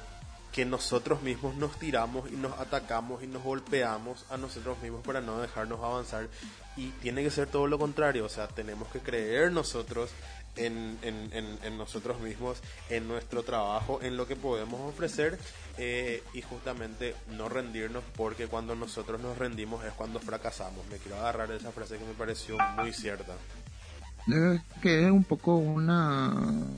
que nosotros mismos nos tiramos y nos atacamos y nos golpeamos a nosotros mismos para no dejarnos avanzar y tiene que ser todo lo contrario, o sea, tenemos que creer nosotros en, en- en- en nosotros mismos, en nuestro trabajo, en lo que podemos ofrecer eh, y justamente no rendirnos porque cuando nosotros nos rendimos es cuando fracasamos. Me quiero agarrar esa frase que me pareció muy cierta. Que es un poco una,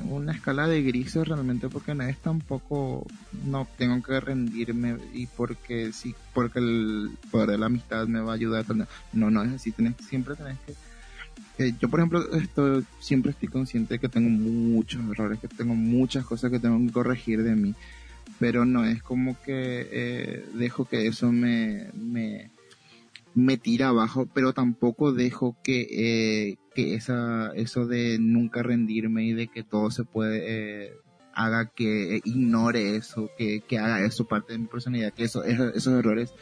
una escala de grises realmente porque no es tampoco no tengo que rendirme y porque sí porque el poder de la amistad me va a ayudar. No no es así tenés siempre tenés que yo por ejemplo esto siempre estoy consciente de que tengo muchos errores que tengo muchas cosas que tengo que corregir de mí pero no es como que eh, dejo que eso me, me me tira abajo, pero tampoco dejo que, eh, que esa, eso de nunca rendirme y de que todo se puede, eh, haga que ignore eso, que, que haga eso parte de mi personalidad, que eso, esos, esos errores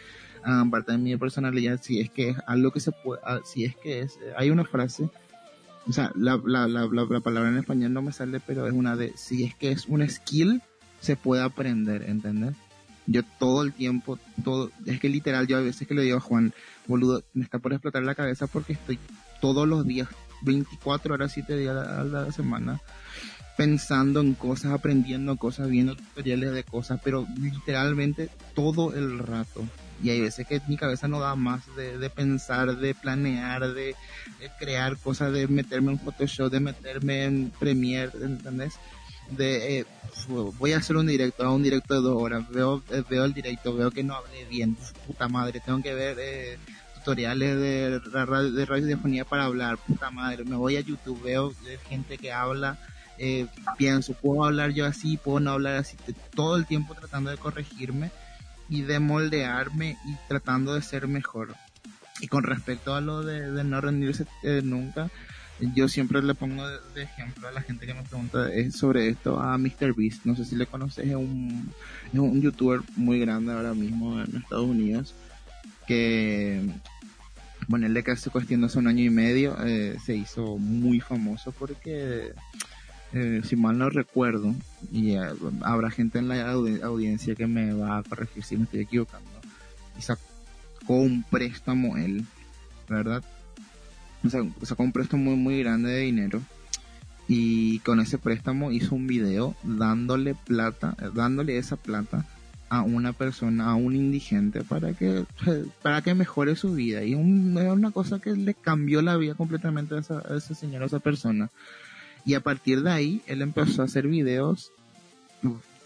hagan parte de mi personalidad, si es que es algo que se puede, ah, si es que es, hay una frase, o sea, la, la, la, la palabra en español no me sale, pero es una de, si es que es un skill, se puede aprender, ¿entendés? Yo todo el tiempo, todo, es que literal, yo a veces que le digo a Juan, boludo, me está por explotar la cabeza porque estoy todos los días, 24 horas, 7 días a la, semana, pensando en cosas, aprendiendo cosas, viendo tutoriales de cosas, pero literalmente todo el rato. Y hay veces que mi cabeza no da más de, de pensar, de planear, de, de crear cosas, de meterme en Photoshop, de meterme en Premiere, ¿entendés? De eh, voy a hacer un directo, hago un directo de dos horas, veo, eh, veo el directo, veo que no hablé bien, puta madre, tengo que ver eh, tutoriales de, de radiofonía para hablar, puta madre, me voy a YouTube, veo eh, gente que habla, eh, pienso, puedo hablar yo así, puedo no hablar así, todo el tiempo tratando de corregirme y de moldearme y tratando de ser mejor. Y con respecto a lo de, de no rendirse eh, nunca, yo siempre le pongo de, ejemplo a la gente que me pregunta eh, sobre esto a MrBeast. No sé si le conoces, es un, es un youtuber muy grande ahora mismo en Estados Unidos. Que, bueno, él de que hace cuestión hace un año y medio eh, se hizo muy famoso porque, eh, si mal no recuerdo, y habrá gente en la audi- audiencia que me va a corregir si me estoy equivocando, y sacó un préstamo él, ¿verdad? O sea, sacó un préstamo muy, muy grande de dinero. Y con ese préstamo hizo un video dándole plata, eh, dándole esa plata a una persona, a un indigente para que para que mejore su vida. Y un, es una cosa que le cambió la vida completamente a, esa, a ese señor, a esa persona. Y a partir de ahí él empezó a hacer videos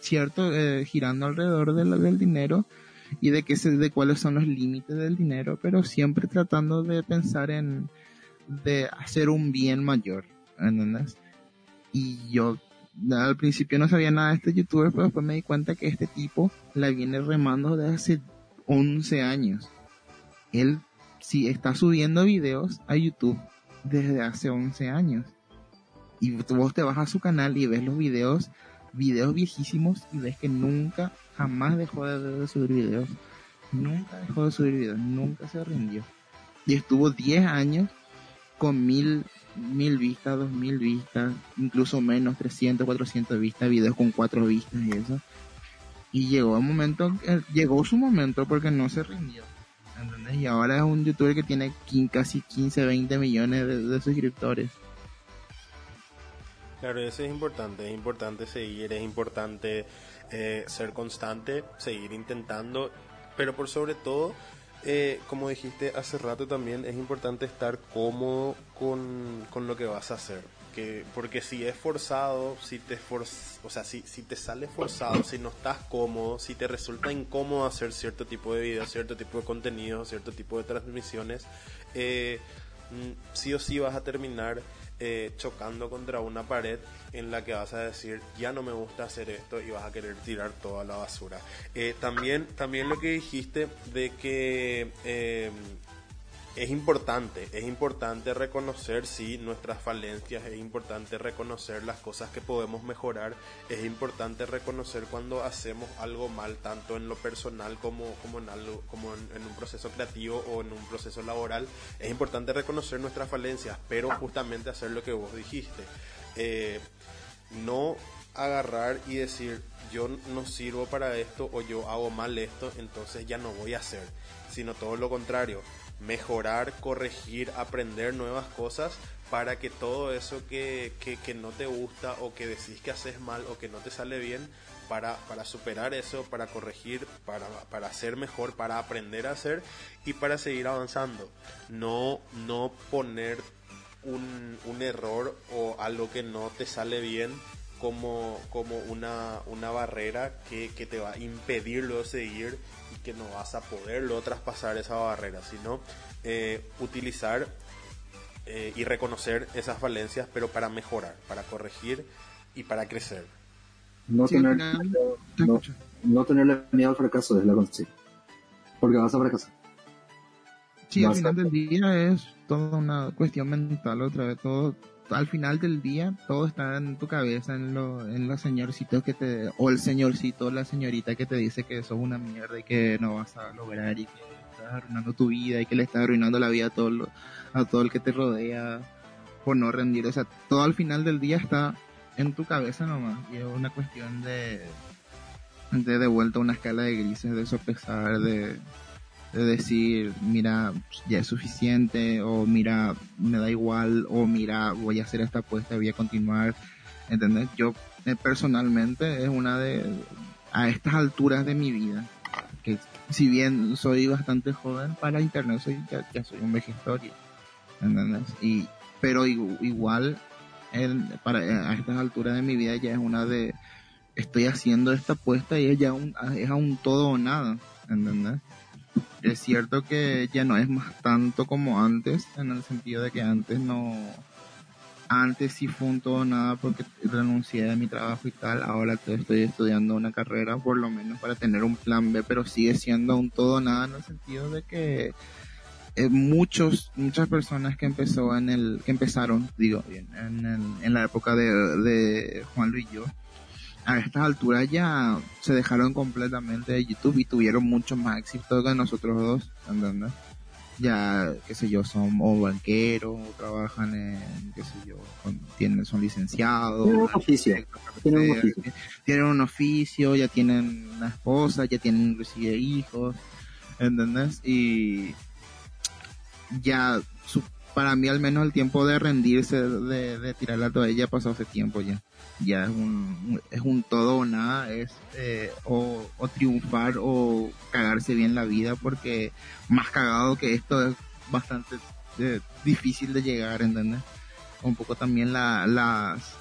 cierto eh, girando alrededor del dinero y de que se, de cuáles son los límites del dinero pero siempre tratando de pensar en de hacer un bien mayor, ¿entendés? Y yo al principio no sabía nada de este youtuber, pero después me di cuenta que este tipo la viene remando desde hace 11 años. Él sí está subiendo videos a YouTube desde hace 11 años. Y vos te vas a su canal y ves los videos, videos viejísimos y ves que nunca, jamás dejó de, de subir videos. Nunca dejó de subir videos, nunca se rindió. Y estuvo 10 años con mil, mil vistas, dos mil vistas, incluso menos, 300, 400 vistas, videos con cuatro vistas y eso. Y llegó un momento, llegó su momento porque no se rindió. ¿entendés? Y ahora es un youtuber que tiene casi 15, 20 millones de, de suscriptores. Claro, eso es importante, es importante seguir, es importante eh, ser constante, seguir intentando, pero por sobre todo, eh, como dijiste hace rato también, es importante estar cómodo con, con lo que vas a hacer. Que, porque si es forzado, si te for, o sea, si, si te sale forzado, si no estás cómodo, si te resulta incómodo hacer cierto tipo de videos, cierto tipo de contenido, cierto tipo de transmisiones, eh, mm, sí o sí vas a terminar eh, chocando contra una pared en la que vas a decir ya no me gusta hacer esto y vas a querer tirar toda la basura. Eh, también, también lo que dijiste de que eh, es importante, es importante reconocer sí nuestras falencias, es importante reconocer las cosas que podemos mejorar, es importante reconocer cuando hacemos algo mal, tanto en lo personal como, como, en, algo, como en, en un proceso creativo o en un proceso laboral, es importante reconocer nuestras falencias, pero justamente hacer lo que vos dijiste. Eh, no agarrar y decir yo no sirvo para esto o yo hago mal esto, entonces ya no voy a hacer, sino todo lo contrario, mejorar, corregir, aprender nuevas cosas para que todo eso que, que, que no te gusta o que decís que haces mal o que no te sale bien, para, para superar eso, para corregir, para, para hacer mejor, para aprender a hacer y para seguir avanzando. No, no poner un, un error o algo que no te sale bien como, como una, una barrera que, que te va a impedir luego seguir y que no vas a poder luego traspasar esa barrera, sino eh, utilizar eh, y reconocer esas falencias, pero para mejorar, para corregir y para crecer. No, Sí, tener, no, no tenerle miedo al fracaso es la consigna. Porque vas a fracasar. Sí, al a- final del día es toda una cuestión mental otra vez. Todo, al final del día todo está en tu cabeza, en, lo, en los señorcitos que te, o el señorcito la señorita que te dice que sos una mierda y que no vas a lograr y que estás arruinando tu vida y que le estás arruinando la vida a todo, lo- a todo el que te rodea por no rendir. O sea, todo al final del día está en tu cabeza nomás y es una cuestión de, de de vuelta a una escala de grises, de sopesar, de de decir, mira, ya es suficiente, o mira, me da igual, o mira, voy a hacer esta apuesta, voy a continuar. ¿entendés? Yo eh, personalmente es una de, a estas alturas de mi vida, que si bien soy bastante joven, para internet soy, ya, soy un vejestorio, ¿entendés? Y, pero igu- igual, para, a estas alturas de mi vida ya es una de, estoy haciendo esta apuesta y es ya un, es todo o nada, ¿entendés? Es cierto que ya no es más tanto como antes, en el sentido de que antes no, antes sí fue un todo nada porque renuncié a mi trabajo y tal, ahora estoy estudiando una carrera por lo menos para tener un plan B, pero sigue siendo un todo nada en el sentido de que eh, muchos, muchas personas que empezó en el, que empezaron, digo en, el- en la época de, de Juan Luis y yo, a estas alturas ya se dejaron completamente de YouTube y tuvieron mucho más éxito que nosotros dos, ¿entendés? Ya, qué sé yo, son o banqueros, o trabajan en, qué sé yo, con- tienen, son licenciados. Tienen un oficio, tienen un oficio. Tienen un oficio, ya tienen una esposa, ya tienen inclusive hijos, ¿entendés? Y ya, para mí al menos el tiempo de rendirse, de, de tirar la toalla pasó hace tiempo ya. Ya es un, es un todo o nada, es eh, o, triunfar o cagarse bien la vida porque más cagado que esto es bastante eh, difícil de llegar, ¿entendés? Un poco también la, las,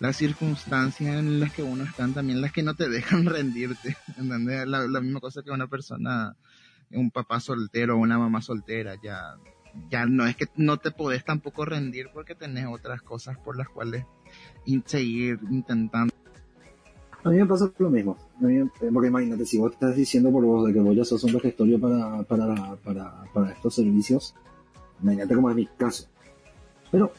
las circunstancias en las que uno está también las que no te dejan rendirte, ¿entendés? La, la misma cosa que una persona, un papá soltero o una mamá soltera, ya, ya no es que no te podés tampoco rendir porque tenés otras cosas por las cuales seguir intentando. A mí me pasa lo mismo. Porque imagínate, si vos estás diciendo por vos de que vos ya sos un vejestorio para, para, para, para estos servicios, imagínate cómo es mi caso. Pero,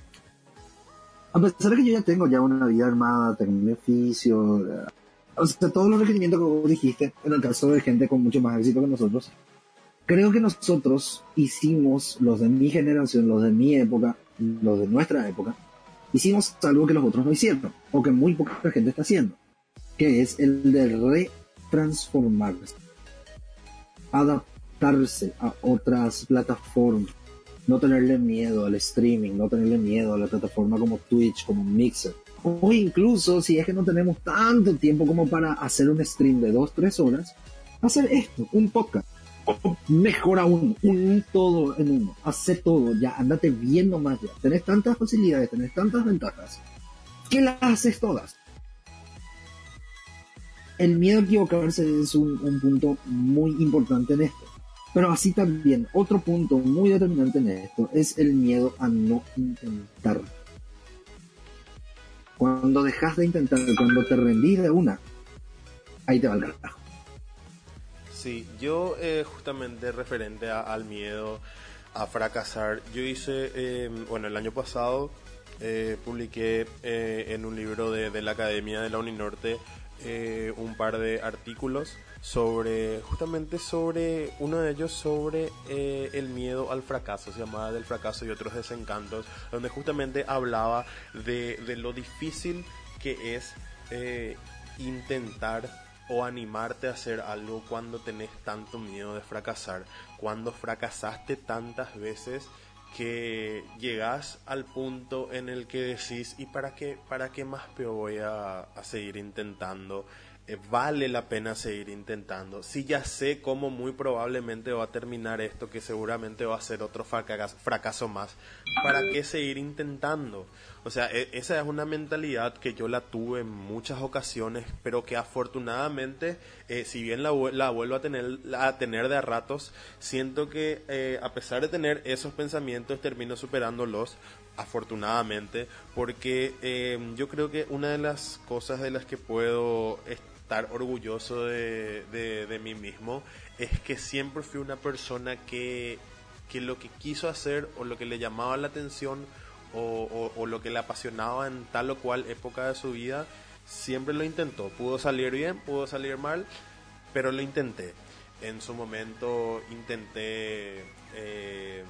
a pesar de que yo ya tengo ya una vida armada, tengo mi oficio, eh, o todos los requerimientos que vos dijiste, en el caso de gente con mucho más éxito que nosotros, creo que nosotros hicimos, los de mi generación, los de mi época, los de nuestra época, hicimos algo que los otros no hicieron, o que muy poca gente está haciendo que es el de retransformarse, adaptarse a otras plataformas, no tenerle miedo al streaming, no tenerle miedo a la plataforma como Twitch, como Mixer, o incluso si es que no tenemos tanto tiempo como para hacer un stream de 2-3 horas, hacer esto, un podcast. Mejor aún, un todo en uno, hacer todo, ya, andate viendo más ya. Tenés tantas facilidades, tenés tantas ventajas, que las haces todas el miedo a equivocarse es un, un punto muy importante en esto. Pero así también, otro punto muy determinante en esto es el miedo a no intentar. Cuando dejas de intentar, cuando te rendís de una, ahí te va el carajo. Sí, yo eh, justamente referente al miedo a fracasar, yo hice, eh, bueno, el año pasado eh, publiqué eh, en un libro de, la Academia de la Uninorte un par de artículos sobre, justamente sobre, uno de ellos sobre el miedo al fracaso, se llamaba Del fracaso y otros desencantos, donde justamente hablaba de, lo difícil que es intentar o animarte a hacer algo cuando tenés tanto miedo de fracasar, cuando fracasaste tantas veces que llegas al punto en el que decís, ¿y para qué, para qué más peor voy a, a seguir intentando? Eh, vale la pena seguir intentando. Si ya sé cómo muy probablemente va a terminar esto, que seguramente va a ser otro fracaso más, ¿para qué seguir intentando? O sea, e- esa es una mentalidad que yo la tuve en muchas ocasiones, pero que afortunadamente, eh, si bien la, la vuelvo a tener, a tener de a ratos, siento que eh, a pesar de tener esos pensamientos, termino superándolos, afortunadamente, porque eh, yo creo que una de las cosas de las que puedo estar orgulloso de, de, de mí mismo es que siempre fui una persona que, que lo que quiso hacer o lo que le llamaba la atención o, o- o lo que le apasionaba en tal o cual época de su vida, siempre lo intentó. Pudo salir bien, pudo salir mal, pero lo intenté. En su momento intenté eh,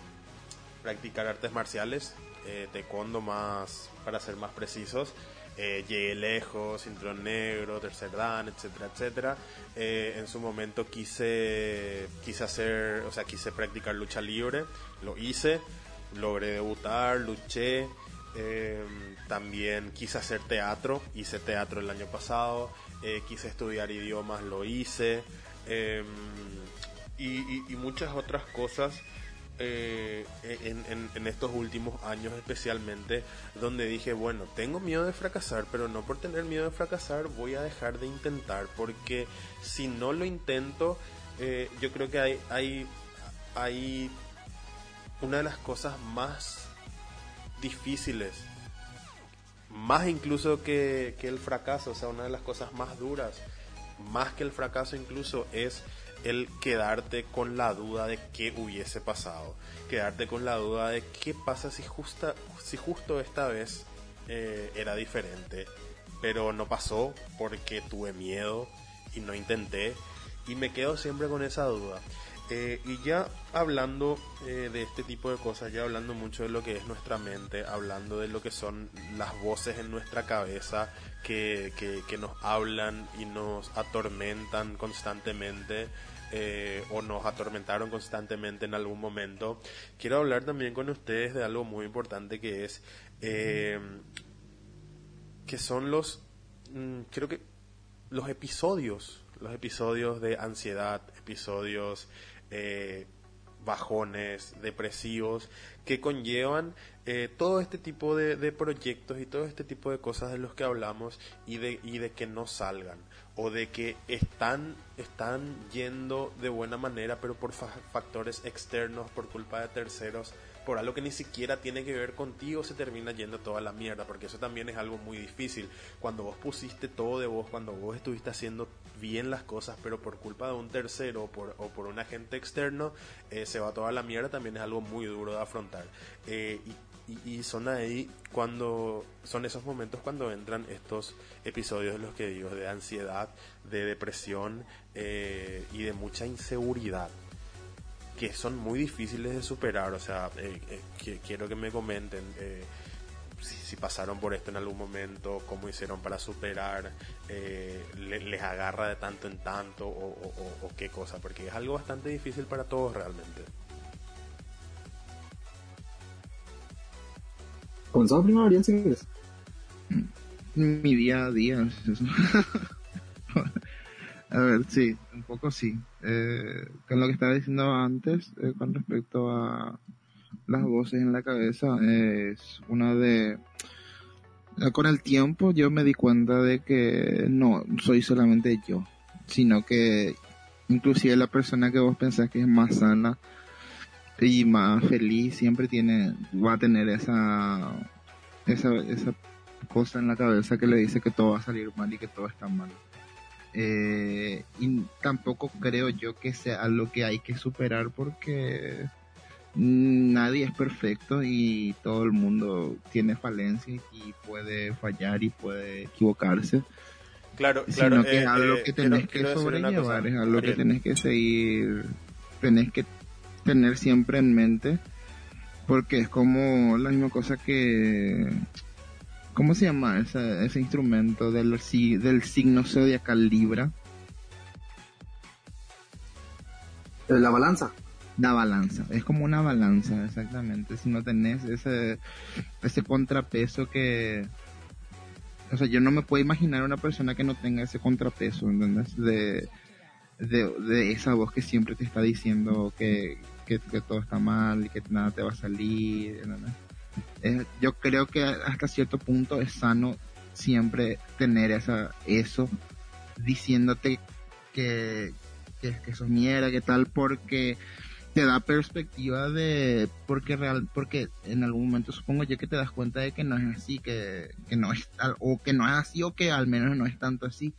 practicar artes marciales, eh, taekwondo más, para ser más precisos. Eh, llegué lejos, cinturón negro, tercer dan, etcétera, etcétera. Eh, en su momento quise, quise hacer, o sea, quise practicar lucha libre, lo hice, logré debutar, luché Eh, también quise hacer teatro, hice teatro el año pasado, eh, quise estudiar idiomas, lo hice, eh, y, muchas otras cosas eh, en, en- en estos últimos años especialmente, donde dije, bueno, tengo miedo de fracasar, pero no por tener miedo de fracasar voy a dejar de intentar, porque si no lo intento, eh, yo creo que hay, hay, hay una de las cosas más difíciles más incluso que, el fracaso, o sea, una de las cosas más duras, más que el fracaso incluso, es el quedarte con la duda de qué hubiese pasado, quedarte con la duda de qué pasa si, justa, si justo esta vez eh, era diferente, pero no pasó porque tuve miedo y no intenté y me quedo siempre con esa duda. Eh, y ya hablando eh, de este tipo de cosas, ya hablando mucho de lo que es nuestra mente, hablando de lo que son las voces en nuestra cabeza que, que, que nos hablan y nos atormentan constantemente eh, o nos atormentaron constantemente en algún momento, quiero hablar también con ustedes de algo muy importante que es eh, que son los mm, creo que los episodios los episodios de ansiedad episodios bajones depresivos que conllevan eh, todo este tipo de, de proyectos y todo este tipo de cosas de los que hablamos y de, y de que no salgan o de que están, están yendo de buena manera pero por fa- factores externos, por culpa de terceros, por algo que ni siquiera tiene que ver contigo se termina yendo toda la mierda, porque eso también es algo muy difícil. Cuando vos pusiste todo de vos, cuando vos estuviste haciendo bien las cosas, pero por culpa de un tercero o por, o por un agente externo, eh, se va toda la mierda, también es algo muy duro de afrontar. Eh, y y, y son ahí cuando son esos momentos cuando entran estos episodios los que digo de ansiedad de depresión eh, y de mucha inseguridad que son muy difíciles de superar o sea eh, eh, que- quiero que me comenten eh, si, si pasaron por esto en algún momento cómo hicieron para superar eh, le- les agarra de tanto en tanto o, o- o- o qué cosa porque es algo bastante difícil para todos realmente Comenzamos primero, Ariel, si quieres. mi día a día. es eso. a ver, sí, un poco sí. Eh, con lo que estaba diciendo antes, eh, con respecto a las voces en la cabeza, es una de... Con el tiempo yo me di cuenta de que no soy solamente yo, sino que inclusive la persona que vos pensás que es más sana y más feliz siempre tiene, va a tener esa, esa, esa cosa en la cabeza que le dice que todo va a salir mal y que todo está mal. Eh, y tampoco creo yo que sea algo que hay que superar porque nadie es perfecto y todo el mundo tiene falencias y puede fallar y puede equivocarse, claro claro sino que eh, es algo eh, que quiero- tenés quiero que sobrellevar, es algo que Ariel. tenés que seguir, tenés que tener siempre en mente porque es como la misma cosa que ¿cómo se llama ese, ese instrumento del, del signo zodiacal Libra? Eh, La balanza. La balanza, es como una balanza, exactamente. Si no tenés ese, ese contrapeso que, o sea, yo no me puedo imaginar una persona que no tenga ese contrapeso, ¿entendés? De, de, esa voz que siempre te está diciendo que, que, todo está mal y que nada te va a salir, ¿entendés? Yo creo que hasta cierto punto es sano siempre tener esa, eso diciéndote que, que, que sos mierda, que tal, porque te da perspectiva de porque real porque en algún momento supongo yo que te das cuenta de que no es así que, que no es o que no es así o que al menos no es tanto así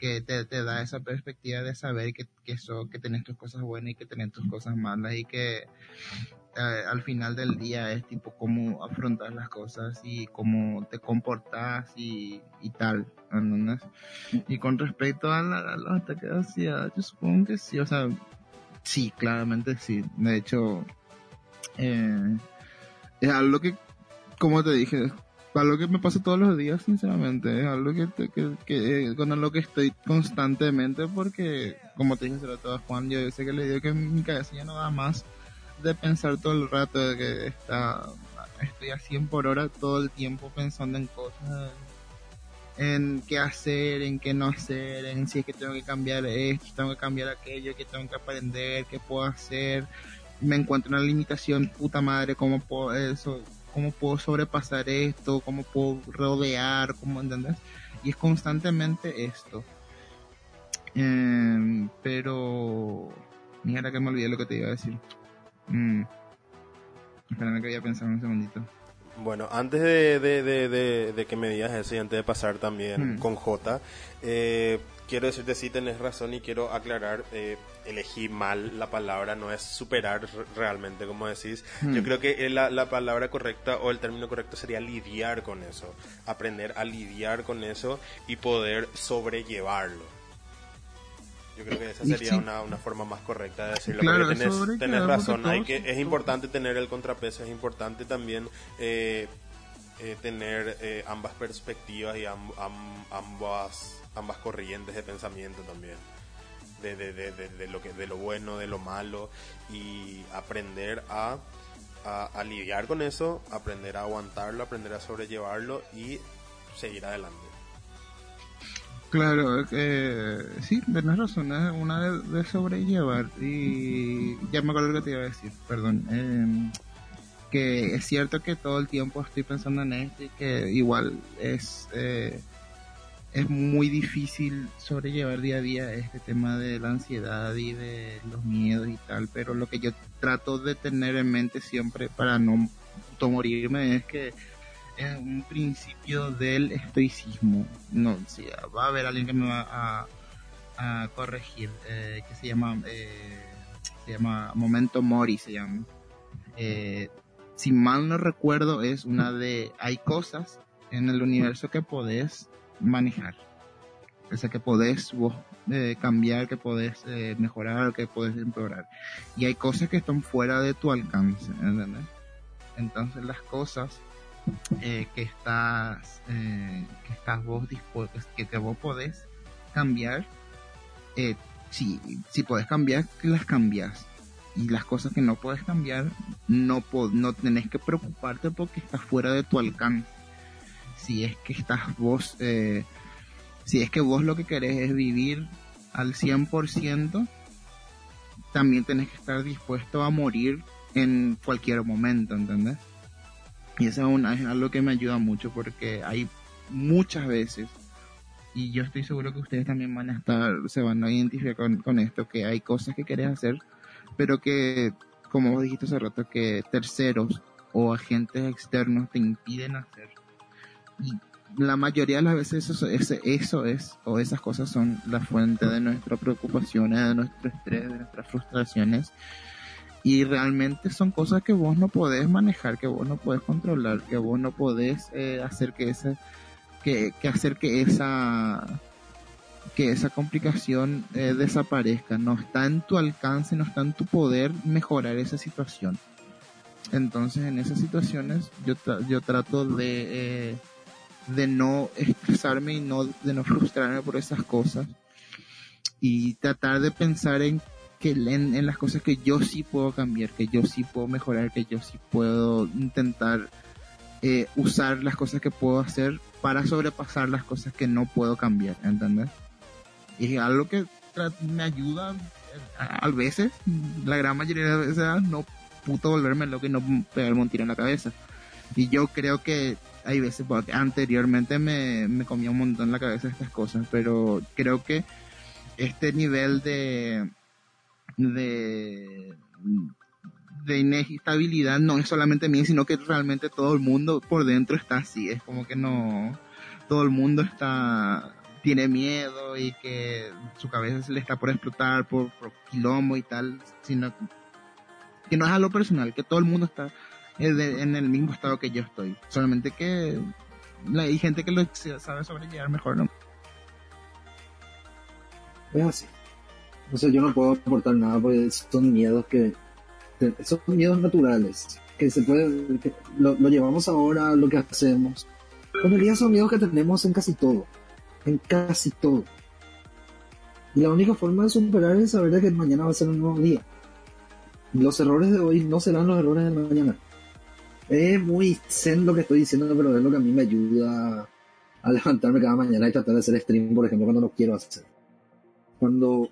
que te, te da esa perspectiva de saber que, que eso que tenés tus cosas buenas y que tenés tus cosas malas y que eh, al final del día es tipo cómo afrontar las cosas y cómo te comportas y, y tal ¿entendés? y con respecto a, la, a los ataques yo supongo que sí o sea Sí, claramente sí. De hecho, eh, es algo que, como te dije, es algo que me pasa todos los días, sinceramente. Es algo que, que, eh, con lo que estoy constantemente porque, como te dije rato a Juan, yo sé que le digo que mi cabeza ya no da más de pensar todo el rato de que está estoy a 100 por hora todo el tiempo pensando en cosas, en qué hacer, en qué no hacer, en si es que tengo que cambiar esto, tengo que cambiar aquello, que tengo que aprender, qué puedo hacer. Me encuentro en una limitación, puta madre, cómo puedo eso, cómo puedo sobrepasar esto, cómo puedo rodear, cómo entendés. Y es constantemente esto. Em, pero mira que me olvidé lo que te iba a decir. Mm. Espérame que voy a pensar un segundito. Bueno, antes de, de, de, de, de que me digas eso y antes de pasar también Mm. con J, eh, quiero decirte si tenés razón y quiero aclarar, eh, elegí mal la palabra, no es superar realmente, como decís. Mm. Yo creo que eh, la, la palabra correcta o el término correcto sería lidiar con eso, aprender a lidiar con eso y poder sobrellevarlo. Yo creo que esa sería sí. una, una forma más correcta de decirlo. Claro, porque tenés, razón, hay que, es importante tener el contrapeso, es importante también eh, eh, tener eh, ambas perspectivas y am- am- ambas ambas corrientes de pensamiento también de, de, de, de, de lo que de lo bueno de lo malo y aprender a, a, a lidiar con eso aprender a aguantarlo aprender a sobrellevarlo y seguir adelante Claro, eh, sí, tenés razón, es una de, de sobrellevar. Y ya me acuerdo lo que te iba a decir, perdón. Eh, que es cierto que todo el tiempo estoy pensando en esto y que igual es, eh, es muy difícil sobrellevar día a día este tema de la ansiedad y de los miedos y tal. Pero lo que yo trato de tener en mente siempre para no morirme es que es un principio del estoicismo. No, sí, va a haber alguien que me va a, corregir, eh, que se llama, eh, se llama Momento Mori, se llama. Eh, si mal no recuerdo, es una de, hay cosas en el universo que podés manejar. O sea, que podés vos eh, cambiar, que podés mejorar, que podés empeorar. Y hay cosas que están fuera de tu alcance, ¿entendés? Entonces las cosas eh, que estás eh, que estás vos que vos podés cambiar eh, si, si podés cambiar las cambias y las cosas que no puedes cambiar no po- no tenés que preocuparte porque estás fuera de tu alcance si es que estás vos eh, si es que vos lo que querés es vivir al 100% también tenés que estar dispuesto a morir en cualquier momento ¿entendés? Y eso es, algo que me ayuda mucho porque hay muchas veces, y yo estoy seguro que ustedes también van a estar, se van a identificar con, con esto, que hay cosas que querés hacer, pero que, como vos dijiste hace rato, que terceros o agentes externos te impiden hacer. Y la mayoría de las veces eso, eso es, o esas cosas son la fuente de nuestras preocupaciones, de nuestro estrés, de nuestras frustraciones y realmente son cosas que vos no podés manejar, que vos no podés controlar, que vos no podés eh, hacer que esa, que, que hacer que esa, que esa complicación eh, desaparezca. No está en tu alcance, no está en tu poder mejorar esa situación. Entonces, en esas situaciones, yo, yo trato de, eh, de no estresarme y no, de no frustrarme por esas cosas. Y tratar de pensar en que en, en las cosas que yo sí puedo cambiar, que yo sí puedo mejorar, que yo sí puedo intentar eh, usar las cosas que puedo hacer para sobrepasar las cosas que no puedo cambiar, ¿entendés? Y es algo que me ayuda a, a veces, la gran mayoría de veces, no puto volverme loco y no pegarme un tiro en la cabeza. Y yo creo que hay veces, anteriormente me, me comía un montón la cabeza estas cosas, pero creo que este nivel de, de, de inestabilidad no es solamente mía, sino que realmente todo el mundo por dentro está así. Es como que no, todo el mundo está, tiene miedo y que su cabeza se le está por explotar por, por quilombo y tal, sino que no es algo personal, que todo el mundo está eh, en el mismo estado que yo estoy. Solamente que hay gente que lo sabe sobrellevar mejor, ¿no? Es así. O sea, yo no puedo aportar nada porque son miedos que son miedos naturales que se puede que lo, lo llevamos ahora lo que hacemos. En realidad son miedos que tenemos en casi todo, en casi todo. Y la única forma de superar es saber que mañana va a ser un nuevo día. Los errores de hoy no serán los errores de mañana. Es muy zen lo que estoy diciendo, pero es lo que a mí me ayuda a levantarme cada mañana y tratar de hacer stream, por ejemplo, cuando no quiero hacer. Cuando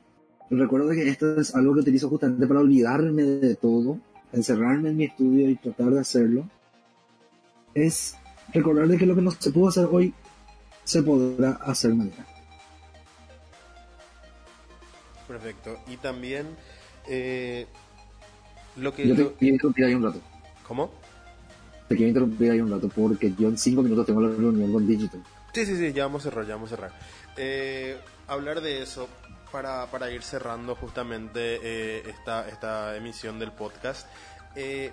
recuerdo que esto es algo que utilizo justamente para olvidarme de todo, encerrarme en mi estudio y tratar de hacerlo, es recordar de que lo que no se pudo hacer hoy se podrá hacer mañana. Perfecto. Y también eh, lo que... Yo te quiero interrumpir ahí un rato. ¿Cómo? Te quiero interrumpir ahí un rato porque yo en cinco minutos tengo la reunión con Digital. Sí, sí, sí, ya vamos a cerrar, ya vamos a cerrar. Eh, hablar de eso para, para ir cerrando justamente eh, esta, esta emisión del podcast. Eh,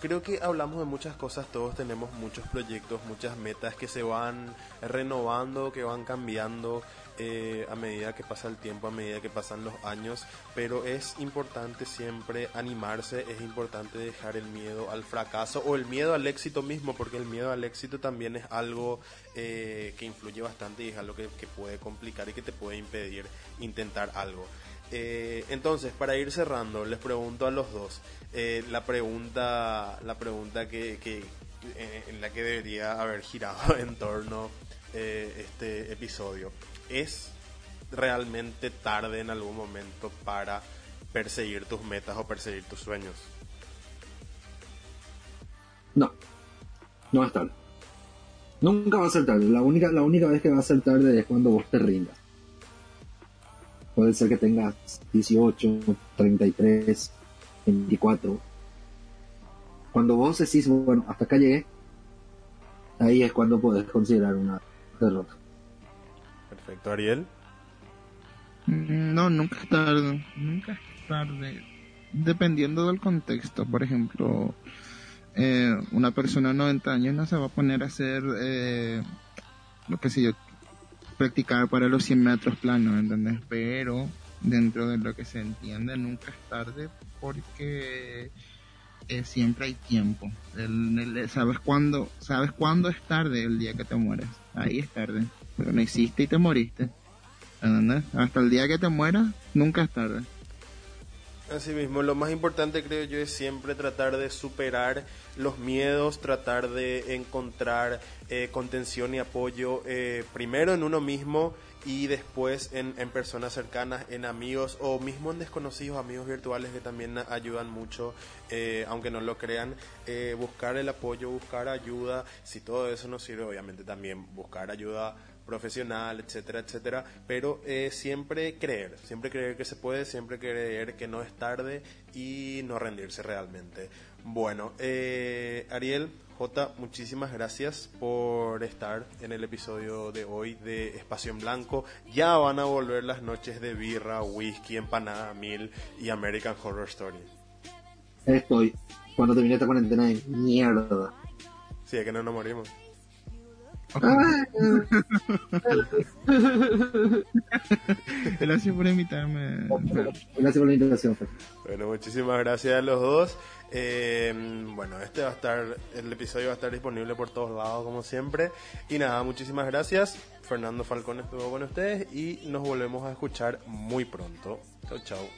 creo que hablamos de muchas cosas, todos tenemos muchos proyectos, muchas metas que se van renovando, que van cambiando eh, a medida que pasa el tiempo, a medida que pasan los años, pero es importante siempre animarse, es importante dejar el miedo al fracaso o el miedo al éxito mismo, porque el miedo al éxito también es algo eh, que influye bastante y es algo que, puede complicar y que te puede impedir intentar algo. Eh, entonces, para ir cerrando, les pregunto a los dos la pregunta, la pregunta que, en la que debería haber girado en torno este episodio es realmente tarde en algún momento para perseguir tus metas o perseguir tus sueños. No, no es tarde. Nunca va a ser tarde. La única, la única vez que va a ser tarde es cuando vos te rindas. Puede ser que tengas 18, 33, 24. Cuando vos decís, bueno, hasta acá llegué, ahí es cuando podés considerar una derrota. Ariel. Mm, No, nunca es tarde. Nunca es tarde. Dependiendo del contexto. Por ejemplo, eh, una persona de 90 años no se va a poner a hacer, eh, lo que sé yo, practicar para los 100 metros planos, ¿entendés? Pero dentro de lo que se entiende, nunca es tarde porque eh, siempre hay tiempo. ¿Sabes cuándo? ¿Sabes cuándo es tarde el día que te mueres? Ahí es tarde. Pero no hiciste y te moriste. ¿Entendés? Hasta el día que te mueras, nunca es tarde. Así mismo, lo más importante creo yo es siempre tratar de superar los miedos, tratar de encontrar eh, contención y apoyo eh, primero en uno mismo y después en, en personas cercanas, en amigos o mismo en desconocidos, amigos virtuales que también ayudan mucho, eh, aunque no lo crean, eh, buscar el apoyo, buscar ayuda, si todo eso no sirve, obviamente también buscar ayuda profesional, etcétera, etcétera, pero eh, siempre creer, siempre creer que se puede, siempre creer que no es tarde y no rendirse realmente. Bueno, eh, Ariel, J, muchísimas gracias por estar en el episodio de hoy de Espacio en Blanco. Ya van a volver las noches de birra, whisky, empanada mil y American Horror Story. Estoy, cuando termine esta cuarentena de mierda. Sí, es que no nos morimos. Gracias por invitarme. Gracias por la invitación, Fer. Bueno, muchísimas gracias a los dos. Eh, bueno, este va a estar, el episodio va a estar disponible por todos lados como siempre. Y nada, muchísimas gracias. Fernando Falcón estuvo con ustedes y nos volvemos a escuchar muy pronto. Chau, chau.